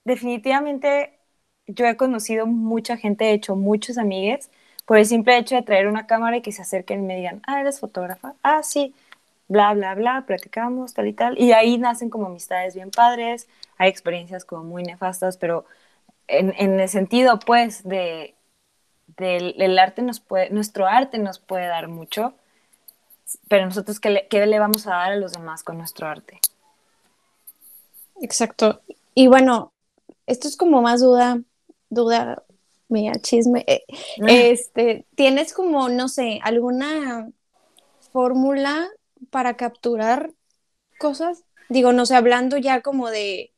definitivamente yo he conocido mucha gente, he hecho muchos amigues por el simple hecho de traer una cámara y que se acerquen y me digan, ah, eres fotógrafa, ah, sí, bla, bla, bla, platicamos, tal y tal. Y ahí nacen como amistades bien padres, hay experiencias como muy nefastas, pero en, en el sentido, pues, de del arte nos puede, nuestro arte nos puede dar mucho, pero nosotros, ¿qué le, ¿qué le vamos a dar a los demás con nuestro arte?
Exacto. Y bueno, esto es como más duda, duda mía, chisme. Eh. Este, ¿tienes como, no sé, alguna fórmula para capturar cosas? Digo, no sé, hablando ya como de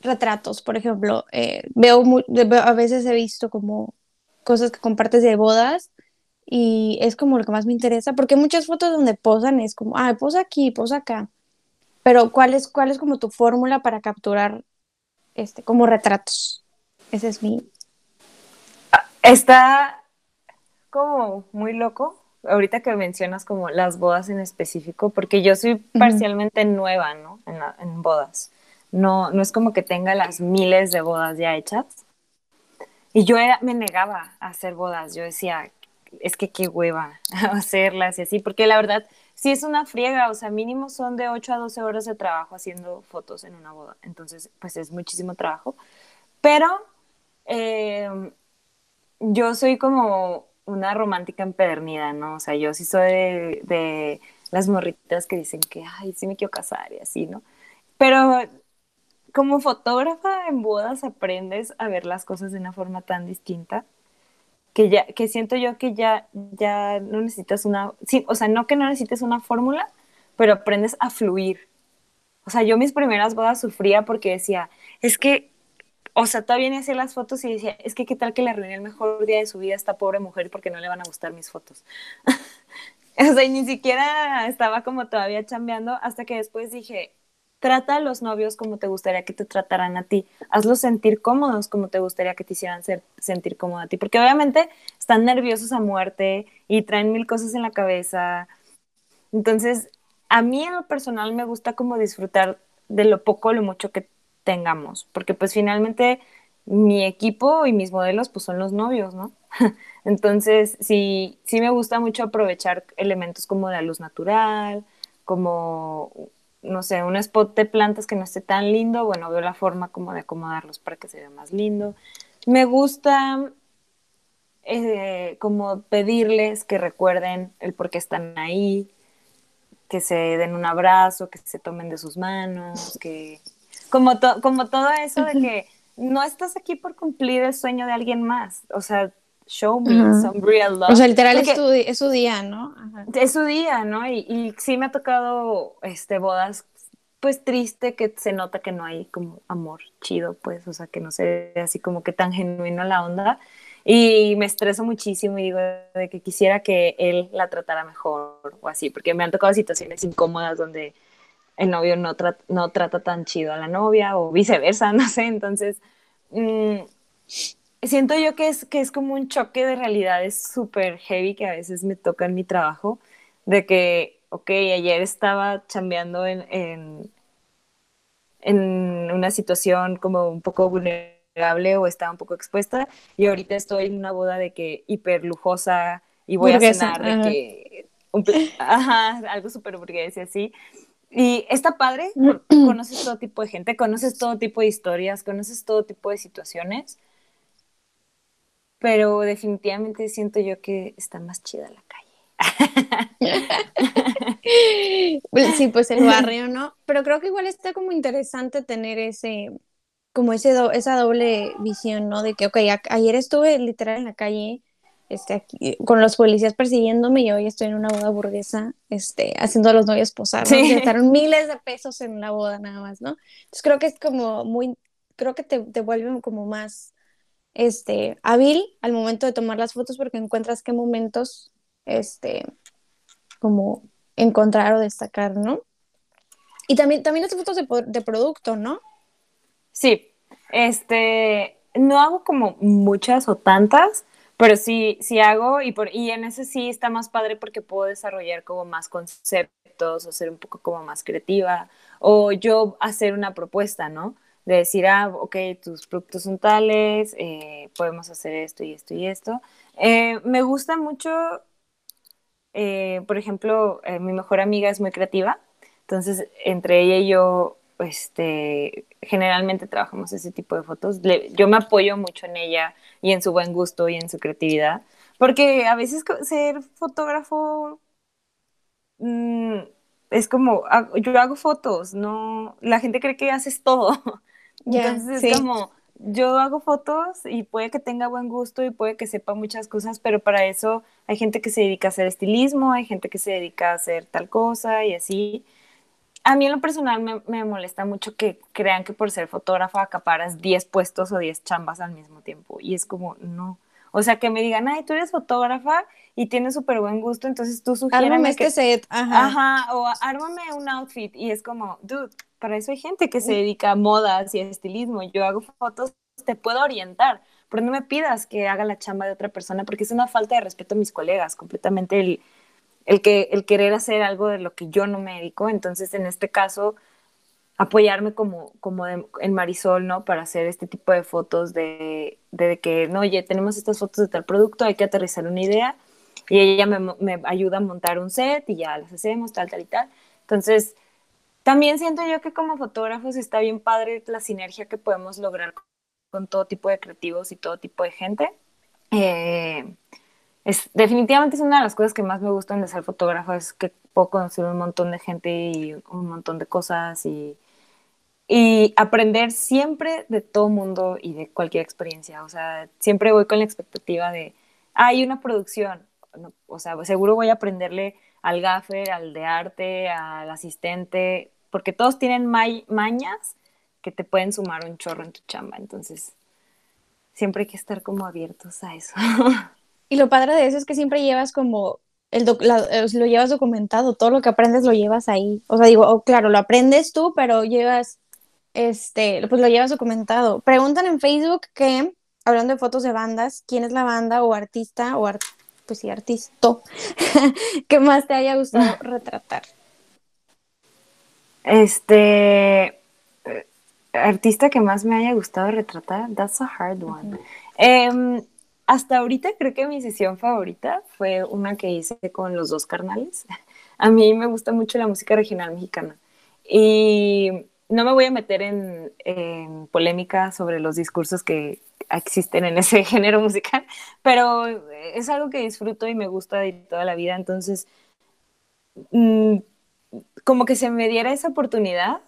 retratos, por ejemplo, eh, veo, a veces he visto como cosas que compartes de bodas y es como lo que más me interesa, porque muchas fotos donde posan es como, ah, posa aquí, posa acá, pero ¿cuál es, cuál es como tu fórmula para capturar este, como retratos? Ese es mi...
Está como muy loco, ahorita que mencionas como las bodas en específico, porque yo soy parcialmente nueva, ¿no? En, en bodas. No, no es como que tenga las miles de bodas ya hechas. Y yo me negaba a hacer bodas, yo decía, es que qué hueva hacerlas y así, porque la verdad sí es una friega, o sea, mínimo son de 8 a 12 horas de trabajo haciendo fotos en una boda, entonces pues es muchísimo trabajo, pero em, yo soy como una romántica empedernida, ¿no? O sea, yo sí soy de, de las morritas que dicen que, ay, sí me quiero casar y así, ¿no? Pero como fotógrafa en bodas aprendes a ver las cosas de una forma tan distinta que ya que siento yo que ya ya no necesitas una sí, o sea no que no necesites una fórmula pero aprendes a fluir o sea yo mis primeras bodas sufría porque decía es que o sea todavía ni hacía las fotos y decía es que qué tal que le arruiné el mejor día de su vida a esta pobre mujer porque no le van a gustar mis fotos O sea, y ni siquiera estaba como todavía chambeando hasta que después dije, trata a los novios como te gustaría que te trataran a ti. Hazlos sentir cómodos como te gustaría que te hicieran sentir cómodo a ti. Porque obviamente están nerviosos a muerte y traen mil cosas en la cabeza. Entonces, a mí en lo personal me gusta como disfrutar de lo poco o lo mucho que tengamos. Porque pues finalmente mi equipo y mis modelos pues son los novios, ¿no? Entonces, sí, sí me gusta mucho aprovechar elementos como de la luz natural, como no sé, un spot de plantas que no esté tan lindo, bueno, veo la forma como de acomodarlos para que se vea más lindo. Me gusta eh, como pedirles que recuerden el por qué están ahí, que se den un abrazo, que se tomen de sus manos, que como, como todo eso de que no estás aquí por cumplir el sueño de alguien más, o sea, show me some real love.
O sea, literal es, su, día, ¿no?
Es su día, ¿no? Y, y, sí me ha tocado este, bodas, pues triste que se nota que no hay como amor chido, pues, o sea, que no se ve así como que tan genuino la onda. Y me estreso muchísimo y digo de que quisiera que él la tratara mejor o así, porque me han tocado situaciones incómodas donde el novio no, no trata tan chido a la novia o viceversa, no sé, entonces... Mmm, siento yo que es, que es como un choque de realidades súper heavy que a veces me toca en mi trabajo, de que, ok, ayer estaba chambeando en, en, en una situación como un poco vulnerable o estaba un poco expuesta y ahorita estoy en una boda de que hiper lujosa y voy a cenar de que ajá, algo súper burgués y así. Y está padre, conoces todo tipo de gente, conoces todo tipo de historias, conoces todo tipo de situaciones pero definitivamente siento yo que está más chida la calle.
sí, pues el barrio, ¿no? Pero creo que igual está como interesante tener ese, como ese esa doble visión, ¿no? De que, ok, ayer estuve literal en la calle, este, aquí, con los policías persiguiéndome y hoy estoy en una boda burguesa, este, haciendo a los novios posar, ¿no? Sí. Gastaron miles de pesos en una boda nada más, ¿no? Entonces creo que es como muy, creo que te, te vuelve como más este, hábil al momento de tomar las fotos porque encuentras qué momentos, este, como encontrar o destacar, ¿no? Y también, también las fotos de, de producto, ¿no?
Sí, este, no hago como muchas o tantas, pero sí, sí hago y, por, y en ese sí está más padre porque puedo desarrollar como más conceptos o ser un poco como más creativa o yo hacer una propuesta, ¿no? de decir, ah, ok, tus productos son tales, eh, podemos hacer esto y esto y esto. Eh, me gusta mucho, eh, por ejemplo, mi mejor amiga es muy creativa, entonces entre ella y yo, este, generalmente trabajamos ese tipo de fotos. yo me apoyo mucho en ella y en su buen gusto y en su creatividad, porque a veces ser fotógrafo... Mm, es como, yo hago fotos, no, la gente cree que haces todo. Entonces es como, yo hago fotos y puede que tenga buen gusto y puede que sepa muchas cosas, pero para eso hay gente que se dedica a hacer estilismo, hay gente que se dedica a hacer tal cosa y así. A mí en lo personal me, me molesta mucho que crean que por ser fotógrafa acaparas 10 puestos o 10 chambas al mismo tiempo. Y es como, no. O sea, que me digan, ay, tú eres fotógrafa y tienes súper buen gusto, entonces tú sugiérame
este que... set, ajá.
Ajá, o ármame un outfit. Y es como, dude, para eso hay gente que se dedica a modas y a estilismo. Yo hago fotos, te puedo orientar, pero no me pidas que haga la chamba de otra persona porque es una falta de respeto a mis colegas, completamente el, el, que, el querer hacer algo de lo que yo no me dedico. Entonces, en este caso, apoyarme como, como en Marisol, ¿no? Para hacer este tipo de fotos de, de, que, no, oye, tenemos estas fotos de tal producto, hay que aterrizar una idea y ella me, me, ayuda a montar un set y ya las hacemos, tal, tal y tal. Entonces, también siento yo que como fotógrafos está bien padre la sinergia que podemos lograr con todo tipo de creativos y todo tipo de gente. Eh, es, definitivamente es una de las cosas que más me gustan de ser fotógrafo, es que puedo conocer un montón de gente y un montón de cosas y y aprender siempre de todo mundo y de cualquier experiencia. O sea, siempre voy con la expectativa de, ah, hay una producción. o sea, seguro voy a aprenderle al gaffer, al de arte, al asistente, porque todos tienen mañas que te pueden sumar un chorro en tu chamba. Entonces, siempre hay que estar como abiertos a eso.
Y lo padre de eso es que siempre llevas como el lo llevas documentado, todo lo que aprendes lo llevas ahí. O sea, digo, oh, claro, lo aprendes tú, pero llevas, este, pues lo llevas documentado. Preguntan en Facebook que, hablando de fotos de bandas, ¿quién es la banda o artista o pues sí, artista que más te haya gustado retratar?
Este, artista que más me haya gustado retratar, that's a hard one. Em, hasta ahorita creo que mi sesión favorita fue una que hice con los dos carnales. A mí me gusta mucho la música regional mexicana. Y no me voy a meter en, polémica sobre los discursos que existen en ese género musical, pero es algo que disfruto y me gusta de toda la vida, entonces mm, como que se me diera esa oportunidad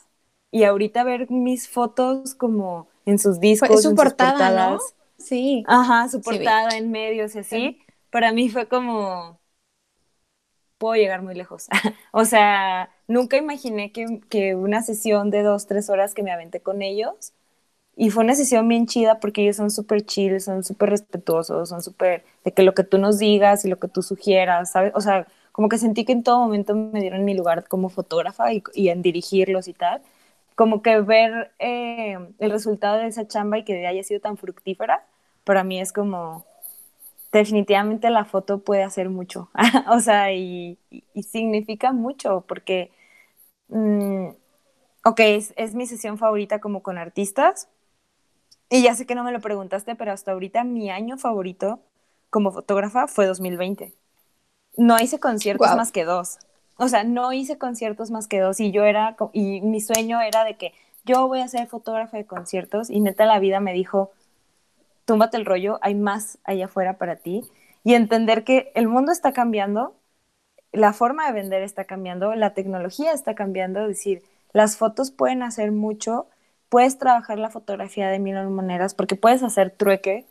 y ahorita ver mis fotos como en sus discos,
su portada, Sí.
Ajá, su portada en medios y así, para mí fue como, puedo llegar muy lejos. o sea, nunca imaginé que, que, una sesión de dos, tres horas que me aventé con ellos, y fue una sesión bien chida porque ellos son súper chill, son súper respetuosos, son súper de que lo que tú nos digas y lo que tú sugieras, ¿sabes? O sea, como que sentí que en todo momento me dieron mi lugar como fotógrafa y, y en dirigirlos y tal. Como que ver eh, el resultado de esa chamba y que haya sido tan fructífera, para mí es como, definitivamente la foto puede hacer mucho, o sea, y, significa mucho porque, mm, ok, es, es, mi sesión favorita como con artistas, y ya sé que no me lo preguntaste, pero hasta ahorita mi año favorito como fotógrafa fue 2020. No hice conciertos más que dos. O sea, no hice conciertos más que dos y yo era, y mi sueño era de que yo voy a ser fotógrafa de conciertos y neta la vida me dijo, túmbate el rollo, hay más allá afuera para ti. Y entender que el mundo está cambiando, la forma de vender está cambiando, la tecnología está cambiando, es decir, las fotos pueden hacer mucho, puedes trabajar la fotografía de mil maneras porque puedes hacer trueque,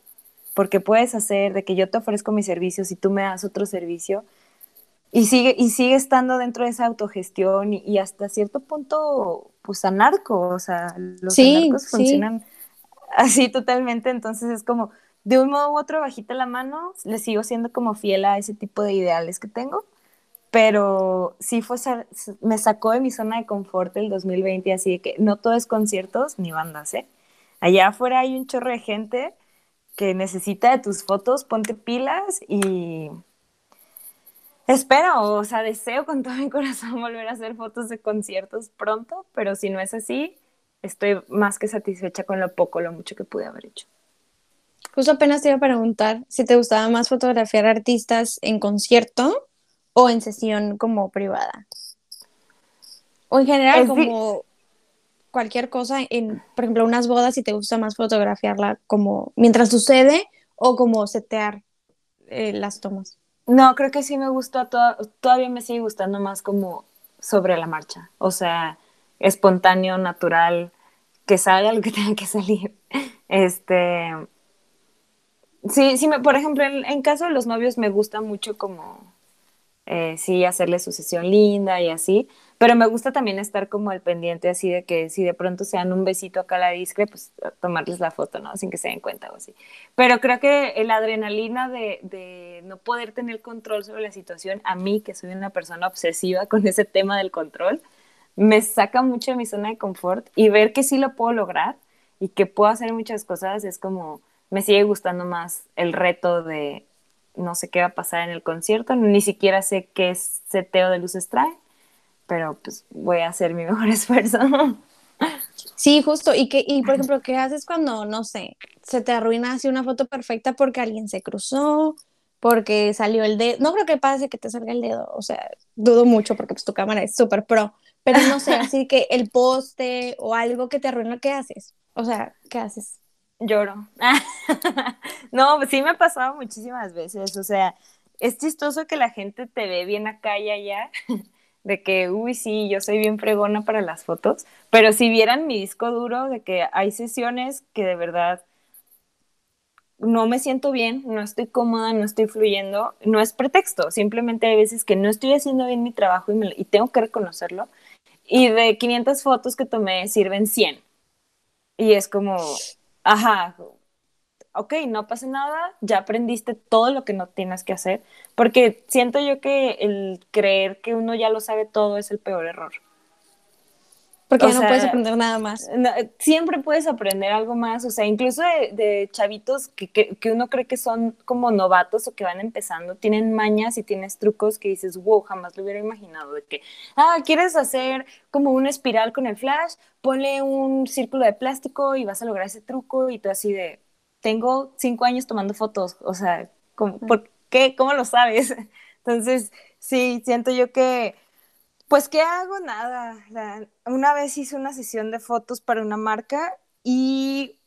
porque puedes hacer de que yo te ofrezco mis servicios y tú me das otro servicio. Y sigue, y sigue estando dentro de esa autogestión y, hasta cierto punto, pues anarco, o sea, los anarcos funcionan así totalmente, entonces es como, de un modo u otro, bajita la mano, le sigo siendo como fiel a ese tipo de ideales que tengo, pero sí fue, me sacó de mi zona de confort el 2020, así de que no todo es conciertos ni bandas, ¿eh? Allá afuera hay un chorro de gente que necesita de tus fotos, ponte pilas y espero, o sea, deseo con todo mi corazón volver a hacer fotos de conciertos pronto, pero si no es así, estoy más que satisfecha con lo poco, lo mucho que pude haber hecho.
Justo apenas te iba a preguntar si te gustaba más fotografiar artistas en concierto o en sesión como privada. O en general, como cualquier cosa, en, por ejemplo, unas bodas, si te gusta más fotografiarla como mientras sucede o como setear eh, las tomas.
No, creo que sí me gusta, todavía me sigue gustando más como sobre la marcha. O sea, espontáneo, natural, que salga lo que tenga que salir. Este, sí, sí, me, por ejemplo, en, caso de los novios me gusta mucho como, eh, sí, hacerle su sesión linda y así, pero me gusta también estar como al pendiente así de que si de pronto se dan un besito acá a la discre, pues tomarles la foto, ¿no? Sin que se den cuenta o así. Pero creo que la adrenalina de, de no poder tener control sobre la situación, a mí que soy una persona obsesiva con ese tema del control, me saca mucho de mi zona de confort y ver que sí lo puedo lograr y que puedo hacer muchas cosas es como, me sigue gustando más el reto de no sé qué va a pasar en el concierto, ni siquiera sé qué seteo de luces trae, pero pues voy a hacer mi mejor esfuerzo.
Sí, justo. Y que, y por ejemplo, ¿qué haces cuando, no sé, se te arruina así una foto perfecta porque alguien se cruzó, porque salió el dedo? No creo que pase que te salga el dedo, o sea, dudo mucho porque pues tu cámara es súper pro, pero no sé, así que el poste o algo que te arruina, ¿qué haces? O sea, ¿qué haces?
Lloro. no, sí me ha pasado muchísimas veces, o sea, es chistoso que la gente te ve bien acá y allá, de que, uy, sí, yo soy bien fregona para las fotos, pero si vieran mi disco duro, de que hay sesiones que de verdad no me siento bien, no estoy cómoda, no estoy fluyendo, no es pretexto, simplemente hay veces que no estoy haciendo bien mi trabajo y, y tengo que reconocerlo y de 500 fotos que tomé sirven 100. Y es como, ajá, ok, no pasa nada, ya aprendiste todo lo que no tienes que hacer, porque siento yo que el creer que uno ya lo sabe todo es el peor error.
Porque
O
ya no puedes aprender nada más.
No, siempre puedes aprender algo más, o sea, incluso de, de chavitos que, que, que uno cree que son como novatos o que van empezando, tienen mañas y tienes trucos que dices, wow, jamás lo hubiera imaginado, de que, ah, quieres hacer como una espiral con el flash, ponle un círculo de plástico y vas a lograr ese truco y tú así de, tengo cinco años tomando fotos, o sea, ¿cómo, ¿por qué? ¿Cómo lo sabes? Entonces, sí, siento yo que pues, ¿qué hago? Nada. Una vez hice una sesión de fotos para una marca y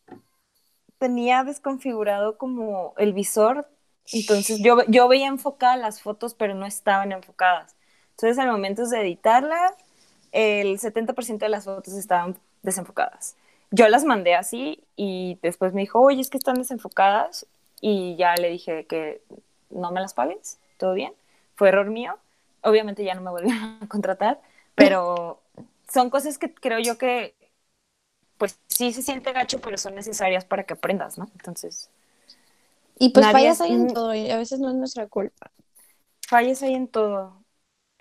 tenía desconfigurado como el visor. Entonces, yo, yo veía enfocadas las fotos, pero no estaban enfocadas. Entonces, al momento de editarlas, el 70% de las fotos estaban desenfocadas. Yo las mandé así y después me dijo, oye, es que están desenfocadas. Y ya le dije que no me las pagues, todo bien. Fue error mío obviamente ya no me volvieron a contratar, pero son cosas que creo yo que, pues sí se siente gacho, pero son necesarias para que aprendas, ¿no? Entonces,
Y pues fallas ahí en todo y a veces no es nuestra culpa.
falles ahí en todo.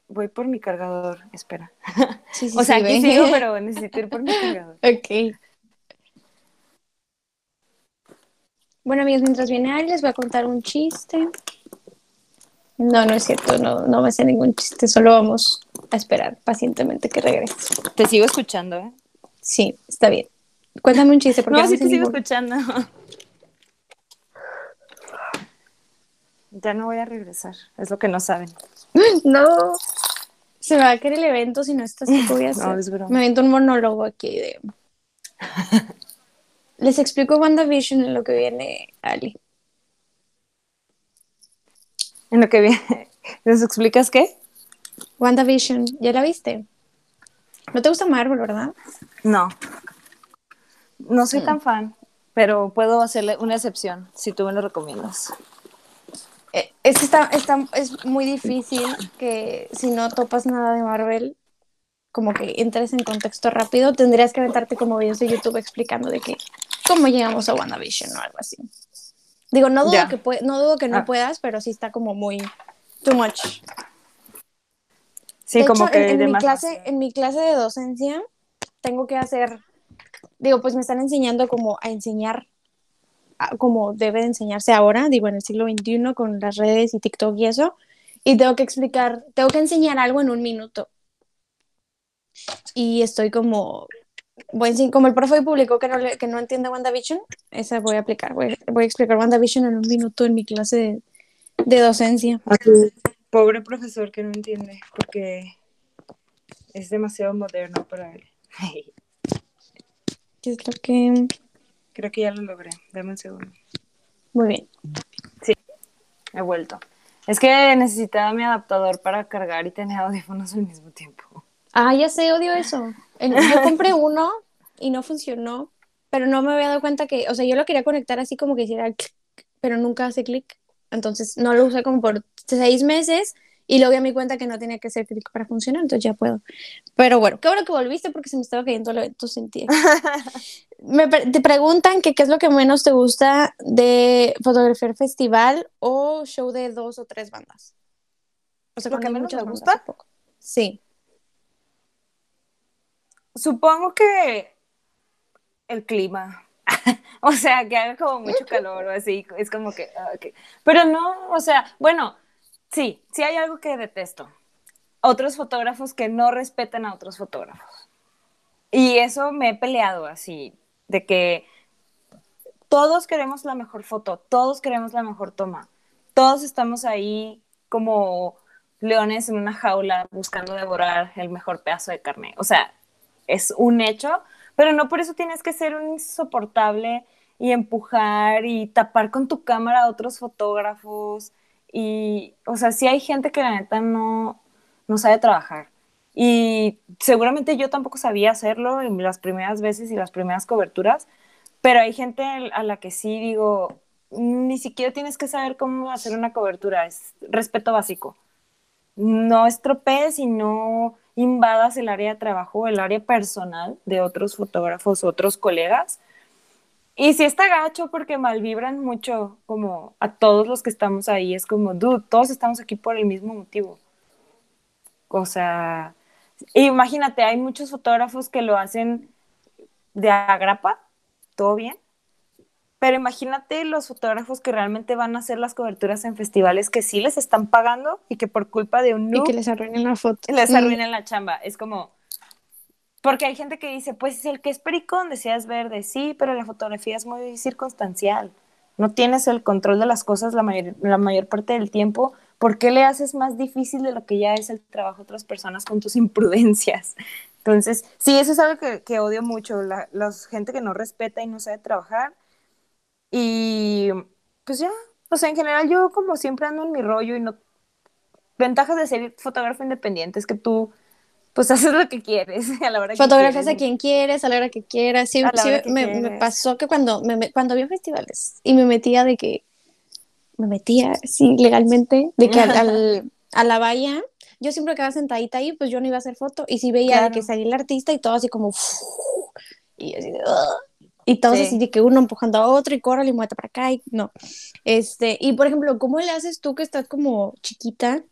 Voy por mi cargador, espera.
Sí, sí,
o sea,
sí,
aquí sigo, pero necesito ir por mi cargador.
Ok. Bueno, amigos, mientras viene Ari, les voy a contar un chiste. No, no es cierto, no, no me sé ningún chiste, solo vamos a esperar pacientemente que regrese.
Te sigo escuchando, ¿eh?
Sí, está bien. Cuéntame un chiste, porque
No,
no,
sí te sigo escuchando. Ya no voy a regresar, es lo que no saben.
No. Se me va a caer el evento si no estás, ¿qué voy a hacer?
No, es broma.
Me avento un monólogo aquí de... Les explico WandaVision en lo que viene Ali.
En lo que viene, ¿nos explicas qué?
WandaVision, ¿ya la viste? No te gusta Marvel, ¿verdad?
No. No soy tan fan, pero puedo hacerle una excepción si tú me lo recomiendas.
Eh, Es está, está- es muy difícil que si no topas nada de Marvel, como que entres en contexto rápido, tendrías que aventarte como videos de YouTube explicando de que cómo llegamos a WandaVision o algo así. Digo, no dudo que no dudo que no
Ah.
puedas, pero sí está como muy too much.
Sí,
De
como
hecho,
que
en, en mi clase, en mi clase de docencia tengo que hacer, digo, pues me están enseñando como a enseñar a- como debe de enseñarse ahora, digo, en el siglo XXI con las redes y TikTok y eso, y tengo que explicar, tengo que enseñar algo en un minuto. Y estoy como, voy a ense- como el profe publicó que no, le- que no entiende WandaVision, esa voy a aplicar, voy, voy a explicar WandaVision en un minuto en mi clase de, de docencia.
pobre profesor que no entiende, porque es demasiado moderno para él.
¿Qué es lo que...?
Creo que ya lo logré. Dame un segundo.
Muy bien.
He vuelto. Es que necesitaba mi adaptador para cargar y tener audífonos al mismo tiempo.
Ah, ya sé, odio eso. Yo compré uno y no funcionó, pero no me había dado cuenta que, o sea, yo lo quería conectar así como que hiciera clic, pero nunca hace clic. Entonces no lo usé como por seis meses y luego ya me di cuenta que no tenía que hacer clic para funcionar, entonces ya puedo. Pero bueno, qué bueno que volviste porque se me estaba cayendo evento sentí. Me pre- te preguntan que qué es lo que menos te gusta de fotografiar festival o show de dos o tres bandas. O sea,
¿Lo que menos me
bandas,
gusta?
o poco. Sí.
Supongo que el clima. o sea, que haga como mucho calor o así. Es como que. ah. Pero no, o sea, bueno, sí, sí hay algo que detesto. Otros fotógrafos que no respetan a otros fotógrafos. Y eso me he peleado así, de que todos queremos la mejor foto, todos queremos la mejor toma, todos estamos ahí como leones en una jaula buscando devorar el mejor pedazo de carne. O sea, es un hecho, pero no por eso tienes que ser un insoportable y empujar y tapar con tu cámara a otros fotógrafos. Y, o sea, sí hay gente que la neta no, no sabe trabajar. Y seguramente yo tampoco sabía hacerlo en las primeras veces y las primeras coberturas, pero hay gente a la que sí digo, ni siquiera tienes que saber cómo hacer una cobertura, es respeto básico. No estropees y no invadas el área de trabajo, el área personal de otros fotógrafos, otros colegas. Y sí está gacho porque malvibran mucho como a todos los que estamos ahí. Es como, dude, todos estamos aquí por el mismo motivo. O sea, imagínate, hay muchos fotógrafos que lo hacen de agrapa, todo bien. Pero imagínate los fotógrafos que realmente van a hacer las coberturas en festivales que sí les están pagando y que por culpa de un
Y que les arruinen la foto.
les
Mm.
arruinan la chamba. Es como. Porque hay gente que dice, pues el que es pericón deseas verde, sí, pero la fotografía es muy circunstancial. No tienes el control de las cosas la mayor, la mayor parte del tiempo. ¿Por qué le haces más difícil de lo que ya es el trabajo de otras personas con tus imprudencias? Entonces, sí, eso es algo que, que odio mucho, la, la gente que no respeta y no sabe trabajar. Y pues ya, o sea, en general yo como siempre ando en mi rollo y no... Ventajas de ser fotógrafo independiente es que tú pues haces lo que quieres a la hora que
Fotografías a quien quieres, a la hora que quieras. Sí,
que
me, pasó que cuando, me, cuando había festivales y me metía de que, me metía, sí, legalmente, de que al, al- a la valla, yo siempre quedaba sentadita ahí, pues yo no iba a hacer foto. Y sí veía
Claro.
de que salía el artista y todo así como, y así de. Y todos
Sí.
así de que uno empujando a otro y córrele y muévete para acá y no. Este, y por ejemplo, ¿cómo le haces tú que estás como chiquita?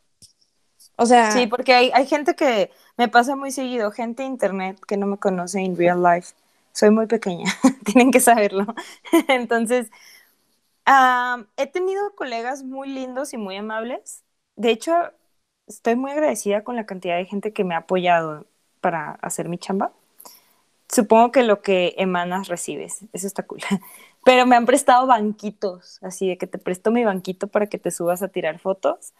O sea,
Sí, porque hay, hay gente que me pasa muy seguido, gente de internet que no me conoce en real life. Soy muy pequeña, tienen que saberlo. Entonces, ah, he tenido colegas muy lindos y muy amables. De hecho, estoy muy agradecida con la cantidad de gente que me ha apoyado para hacer mi chamba. Supongo que lo que emanas recibes, eso está cool. Pero me han prestado banquitos, así de que te presto mi banquito para que te subas a tirar fotos.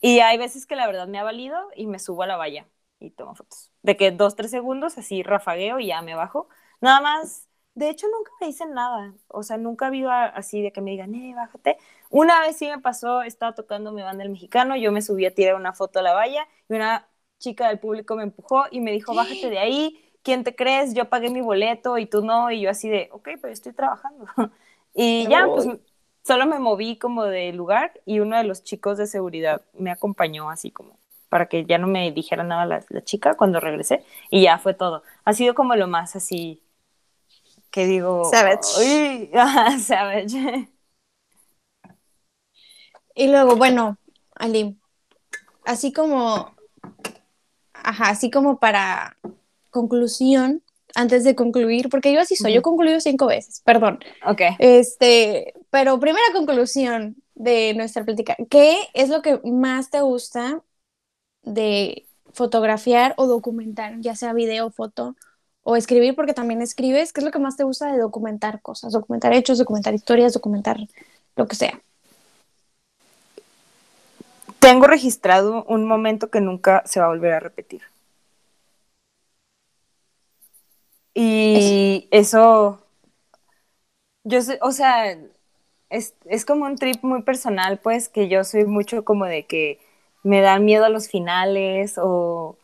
Y hay veces que la verdad me ha valido y me subo a la valla y tomo fotos. De que dos, tres segundos, así rafagueo y ya me bajo. Nada más, de hecho nunca me dicen nada. O sea, nunca ha habido así de que me digan, eh, bájate. Una vez sí me pasó, estaba tocando mi banda el mexicano, yo me subí a tirar una foto a la valla y una chica del público me empujó y me dijo, bájate de ahí, ¿quién te crees? Yo pagué mi boleto y tú no. Y yo así de, ok, pero estoy trabajando. y ya, pues solo me moví como de lugar y uno de los chicos de seguridad me acompañó así como para que ya no me dijera nada la, la chica cuando regresé y ya fue todo. Ha sido como lo más así que digo...
Savage.
Savage.
Y luego, bueno, Ali, así como, ajá, así como para conclusión, antes de concluir, porque yo así soy, yo he concluido cinco veces, perdón.
Ok.
Este, pero primera conclusión de nuestra plática, ¿qué es lo que más te gusta de fotografiar o documentar, ya sea video, foto o escribir, porque también escribes, ¿qué es lo que más te gusta de documentar cosas? Documentar hechos, documentar historias, documentar lo que sea.
Tengo registrado un momento que nunca se va a volver a repetir. Y eso, yo sé, o sea, es, es como un trip muy personal, pues, que yo soy mucho como de que me dan miedo a los finales o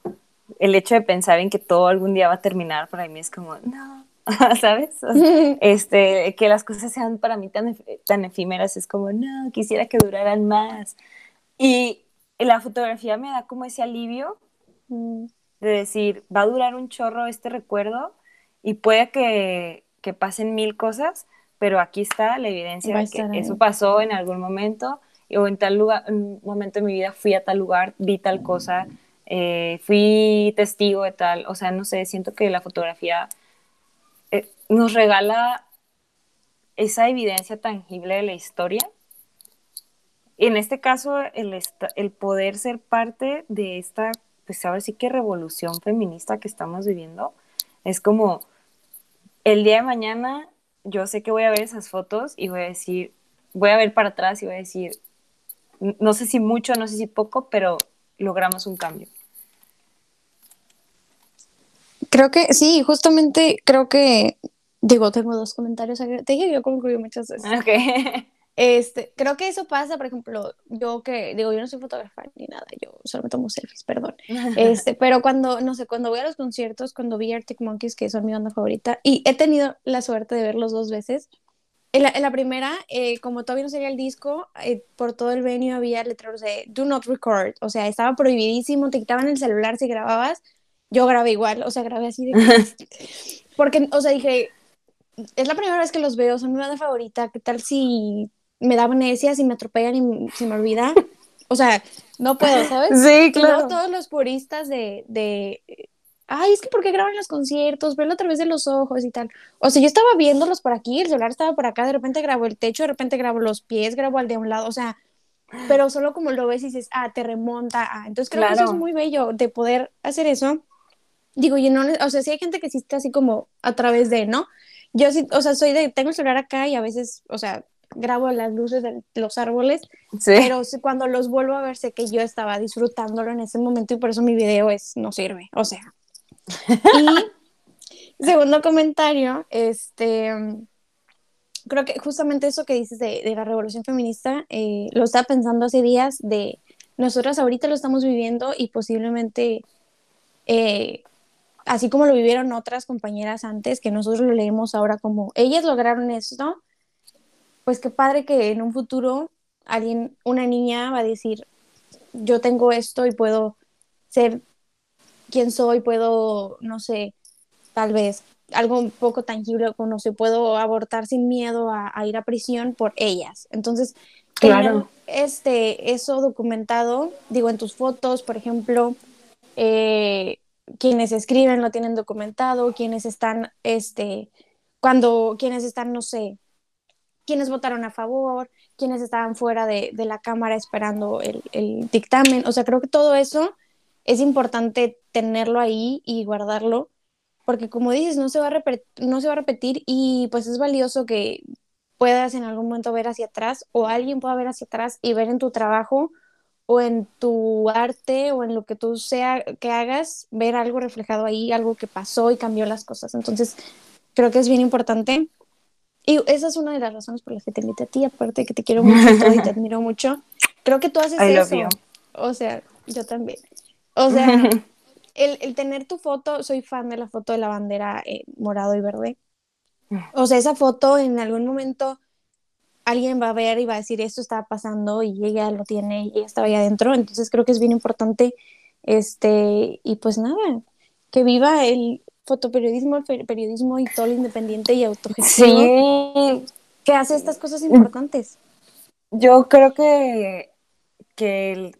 el hecho de pensar en que todo algún día va a terminar, para mí es como, no, ¿sabes? O sea, este, que las cosas sean para mí tan, tan efímeras, es como, no, quisiera que duraran más. Y la fotografía me da como ese alivio
Mm.
de decir, va a durar un chorro este recuerdo y puede que, que pasen mil cosas, pero aquí está la evidencia de que
ahí.
eso pasó en algún momento o en tal lugar, en un momento de mi vida fui a tal lugar, vi tal cosa, eh, fui testigo de tal, o sea, no sé, siento que la fotografía eh, nos regala esa evidencia tangible de la historia. Y en este caso, el, el poder ser parte de esta, pues ahora sí que revolución feminista que estamos viviendo, es como el día de mañana yo sé que voy a ver esas fotos y voy a decir, voy a ver para atrás y voy a decir, no sé si mucho, no sé si poco, pero logramos un cambio.
Creo que sí, justamente creo que, digo, tengo dos comentarios. Te dije que yo concluí muchas veces.
Ok.
Este, creo que eso pasa, por ejemplo, yo que, digo, yo no soy fotógrafa ni nada, yo solo me tomo selfies, perdón. Este, pero cuando, no sé, cuando voy a los conciertos, cuando vi Arctic Monkeys, que son mi banda favorita, y he tenido la suerte de verlos dos veces. En la, en la primera, eh, como todavía no salía el disco, eh, por todo el venue había letreros de Do not record, o sea, estaba prohibidísimo, te quitaban el celular si grababas. Yo grabé igual, o sea, grabé así de que- Porque, o sea, dije, es la primera vez que los veo, son mi banda favorita. ¿Qué tal si me da amnesia, si me atropellan y se me olvida? O sea, no puedo, ¿sabes?
Sí, claro.
luego todos los puristas de, de, ay, es que ¿por qué graban los conciertos? Verlo a través de los ojos y tal. O sea, yo estaba viéndolos por aquí, el celular estaba por acá, de repente grabo el techo, de repente grabo los pies, grabo al de un lado, o sea, pero solo como lo ves y dices, ah, te remonta, ah. Entonces creo que eso
Claro.
es muy bello de poder hacer eso. Digo, y no, o sea, sí hay gente que está así como a través de, ¿no? Yo sí, o sea, soy de, tengo el celular acá y a veces, o sea, grabo las luces de los árboles,
Sí.
pero cuando los vuelvo a ver sé que yo estaba disfrutándolo en ese momento y por eso mi video es, no sirve, o sea. Y segundo comentario, este, creo que justamente eso que dices de, de la revolución feminista, eh, lo estaba pensando hace días de nosotras ahorita lo estamos viviendo y posiblemente, eh, así como lo vivieron otras compañeras antes, que nosotros lo leemos ahora como, ellas lograron esto, pues qué padre que en un futuro alguien, una niña va a decir, yo tengo esto y puedo ser quien soy, puedo, no sé, tal vez algo un poco tangible, como no sé, puedo abortar sin miedo a, a ir a prisión por ellas. Entonces,
Claro.
este, eso documentado, digo, en tus fotos, por ejemplo, eh, quienes escriben lo tienen documentado, quienes están, este, cuando, quienes están, no sé, quienes votaron a favor, quienes estaban fuera de, de la Cámara esperando el, el dictamen. O sea, creo que todo eso es importante tenerlo ahí y guardarlo, porque como dices, no se va a repetir, no se va a repetir y pues es valioso que puedas en algún momento ver hacia atrás o alguien pueda ver hacia atrás y ver en tu trabajo o en tu arte o en lo que tú sea que hagas, ver algo reflejado ahí, algo que pasó y cambió las cosas. Entonces, creo que es bien importante. Y esa es una de las razones por las que te invité a ti, aparte de que te quiero mucho y te admiro mucho. Creo que tú haces
I
eso. O sea, yo también. O sea, el, el tener tu foto, soy fan de la foto de la bandera eh, morado y verde. O sea, esa foto en algún momento alguien va a ver y va a decir esto estaba pasando y ella lo tiene y ella estaba ahí adentro. Entonces creo que es bien importante. Este, y pues nada, que viva el fotoperiodismo, el fe- periodismo y todo lo independiente y autogestivo
Sí,
que hace estas cosas importantes.
yo creo que, que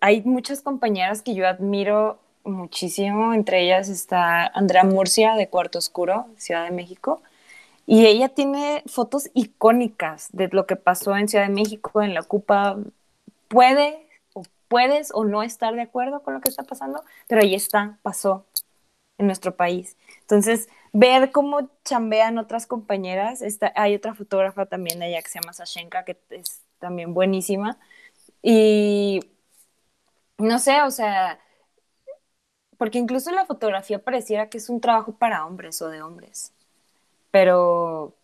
hay muchas compañeras que yo admiro muchísimo, entre ellas está Andrea Murcia de Cuarto Oscuro, Ciudad de México, y ella tiene fotos icónicas de lo que pasó en Ciudad de México, en la Ocupa. Puede o puedes o no estar de acuerdo con lo que está pasando, pero ahí está, pasó en nuestro país. Entonces, ver cómo chambean otras compañeras, está, hay otra fotógrafa también de allá que se llama Sashenka, que es también buenísima. Y no sé, o sea, porque incluso la fotografía pareciera que es un trabajo para hombres o de hombres, pero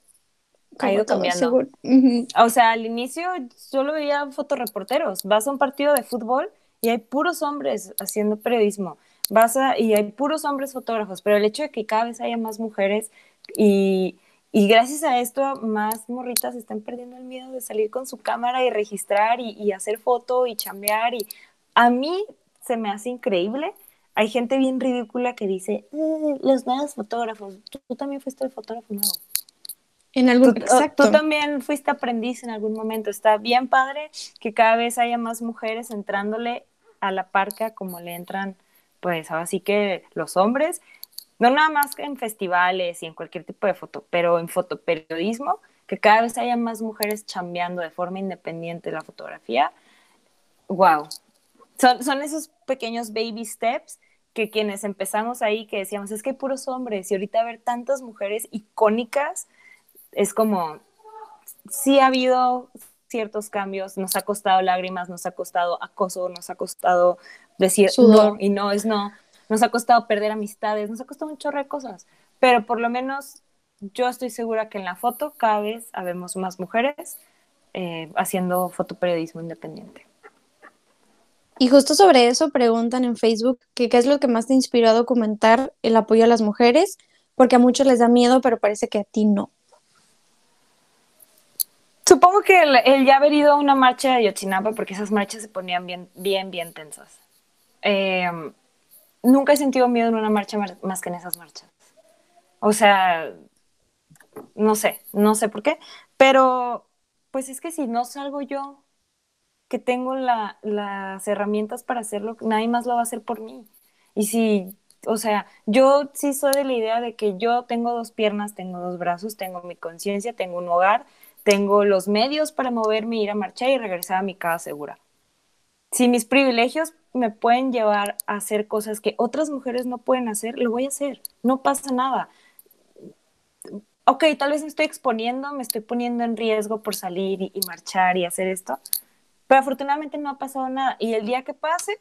ha ido cambiando.
seguro. Ujú.
O sea, al inicio solo veía fotoreporteros. Vas a un partido de fútbol y hay puros hombres haciendo periodismo. Vas a, y hay puros hombres fotógrafos, pero el hecho de que cada vez haya más mujeres y, y gracias a esto más morritas están perdiendo el miedo de salir con su cámara y registrar y, y hacer foto y chambear. Y a mí se me hace increíble. Hay gente bien ridícula que dice, "Eh, los nuevos fotógrafos, tú, tú también fuiste el fotógrafo nuevo.
En algún,
Tú,
exacto.
tú también fuiste aprendiz en algún momento. Está bien padre que cada vez haya más mujeres entrándole a la parca como le entran, pues así que los hombres, no nada más que en festivales y en cualquier tipo de foto, pero en fotoperiodismo, que cada vez haya más mujeres chambeando de forma independiente la fotografía. Wow. Son, son esos pequeños baby steps que quienes empezamos ahí, que decíamos, es que hay puros hombres, y ahorita ver tantas mujeres icónicas, es como, sí ha habido ciertos cambios, nos ha costado lágrimas, nos ha costado acoso, nos ha costado decir
Sudor.
no y no es no, nos ha costado perder amistades, nos ha costado un chorro de cosas, pero por lo menos yo estoy segura que en la foto cada vez habemos más mujeres eh, haciendo fotoperiodismo independiente.
Y justo sobre eso preguntan en Facebook que qué es lo que más te inspiró a documentar el apoyo a las mujeres, porque a muchos les da miedo, pero parece que a ti no.
Supongo que el, el ya haber ido a una marcha de Yotzinapa, porque esas marchas se ponían bien, bien, bien tensas. Eh, nunca he sentido miedo en una marcha mar- más que en esas marchas. O sea, No sé, no sé por qué, pero pues es que si no salgo yo, que tengo las herramientas para hacerlo, nadie más lo va a hacer por mí. Y si, o sea, yo sí soy de la idea de que yo tengo dos piernas, tengo dos brazos, tengo mi conciencia, tengo un hogar, tengo los medios para moverme, ir a marchar y regresar a mi casa segura. Si mis privilegios me pueden llevar a hacer cosas que otras mujeres no pueden hacer, lo voy a hacer. No pasa nada. Ok, tal vez me estoy exponiendo, me estoy poniendo en riesgo por salir y, marchar y hacer esto, pero afortunadamente no ha pasado nada. Y el día que pase,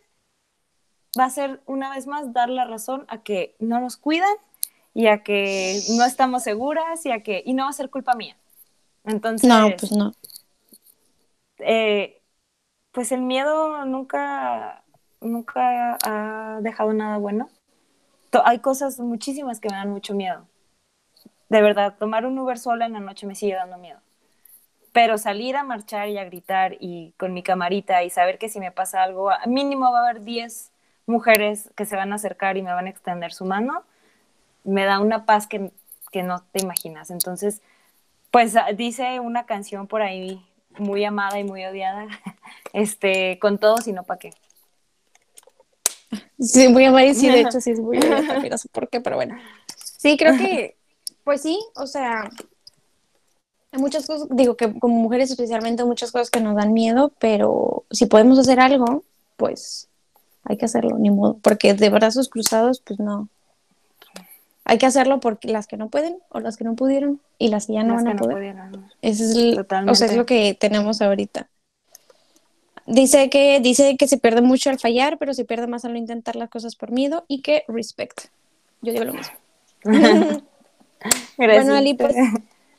va a ser una vez más dar la razón a que no nos cuidan y a que no estamos seguras y a que y no va a ser culpa mía. Entonces,
no, pues no.
Eh, pues el miedo nunca, nunca ha dejado nada bueno. Hay cosas muchísimas que me dan mucho miedo. De verdad, tomar un Uber sola en la noche me sigue dando miedo. Pero salir a marchar y a gritar y con mi camarita y saber que si me pasa algo, mínimo va a haber 10 mujeres que se van a acercar y me van a extender su mano, me da una paz que, que no te imaginas. Entonces, pues ah, dice una canción por ahí muy amada y muy odiada, este, con todo, sino para qué.
Sí, muy amada y sí, de hecho sí es muy también, no sé por qué, pero bueno. Sí, creo que, pues sí, o sea, hay muchas cosas, digo que como mujeres especialmente muchas cosas que nos dan miedo, pero si podemos hacer algo, pues hay que hacerlo, ni modo, porque de brazos cruzados, pues no, hay que hacerlo porque las que no pueden o las que no pudieron y las que ya no van a poder. Eso es, o sea, es lo que tenemos ahorita. Dice que, dice que se pierde mucho al fallar, pero se pierde más al no intentar las cosas por miedo y que respect. Yo digo lo mismo. bueno, Ali, pues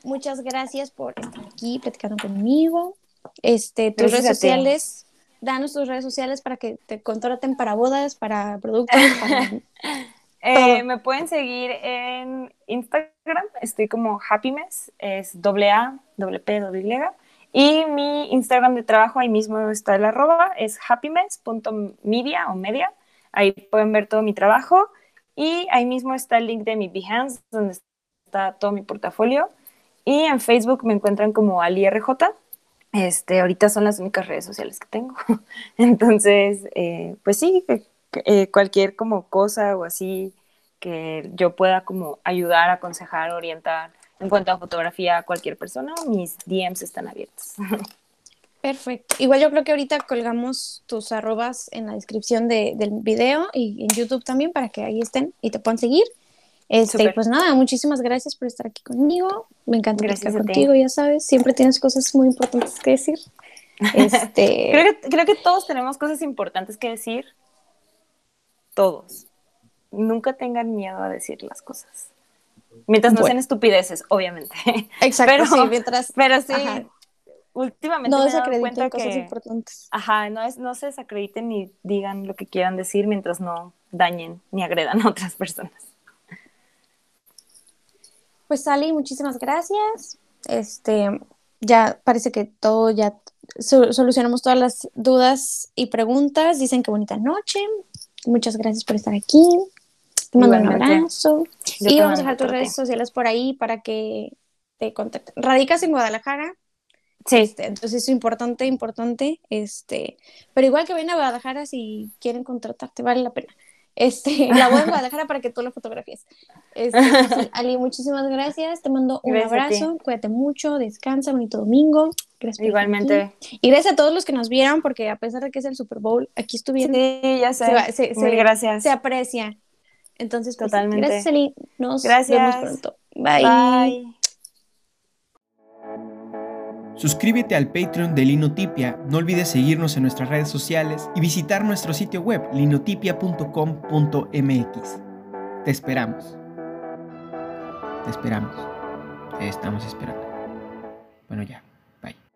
muchas gracias por estar aquí platicando conmigo. Este, tus redes sociales, danos tus redes sociales para que te contraten para bodas, para productos, para
Eh, me pueden seguir en Instagram, estoy como Happymess, es doble A, doble P, doble Y. Y mi Instagram de trabajo, ahí mismo está el arroba, es happymess.media o media. Ahí pueden ver todo mi trabajo. Y ahí mismo está el link de mi Behance, donde está todo mi portafolio. Y en Facebook me encuentran como AliRJ. Este, ahorita son las únicas redes sociales que tengo. Entonces, eh, pues sí, eh, cualquier como cosa o así que yo pueda como ayudar, aconsejar, orientar en cuanto a fotografía a cualquier persona, mis DMs están abiertos.
Perfecto. Igual yo creo que ahorita colgamos tus arrobas en la descripción de, del video y en YouTube también para que ahí estén y te puedan seguir. Este, pues nada, muchísimas gracias por estar aquí conmigo. Me encanta estar contigo, ya sabes. Siempre tienes cosas muy importantes que decir. Este...
creo, que, creo que todos tenemos cosas importantes que decir todos. Nunca tengan miedo a decir las cosas. Mientras no sean estupideces, obviamente.
Exacto, pero, sí, mientras...
Pero sí, últimamente
no me he dado cuenta cosas que, importantes.
Ajá, no, es, no se desacrediten ni digan lo que quieran decir mientras no dañen ni agredan a otras personas.
Pues Sally, muchísimas gracias. Este, ya parece que todo ya solucionamos todas las dudas y preguntas. Dicen que bonita noche. Muchas gracias por estar aquí. Te mando un abrazo. y vamos a dejar tus redes sociales por ahí para que te contacten. ¿Radicas en Guadalajara?
Sí.
Este, entonces es importante, importante. Este, pero igual que ven a Guadalajara, si quieren contratarte, vale la pena. Este, la voy a Guadalajara para que tú la fotografías. Este, pues Ali, muchísimas gracias. Te mando un abrazo. Cuídate mucho. Descansa. Bonito domingo.
Gracias Igualmente.
Y gracias a todos los que nos vieron, porque a pesar de que es el Super Bowl, aquí estuvieron.
Sí, ya sé. Se, gracias.
Se aprecia. Entonces,
pues, Totalmente.
gracias, Ali. Nos
vemos
pronto. Bye.
Suscríbete al Patreon de Linotipia, no olvides seguirnos en nuestras redes sociales y visitar nuestro sitio web linotipia.com.mx. Te esperamos. Te esperamos. Te estamos esperando. Bueno, ya.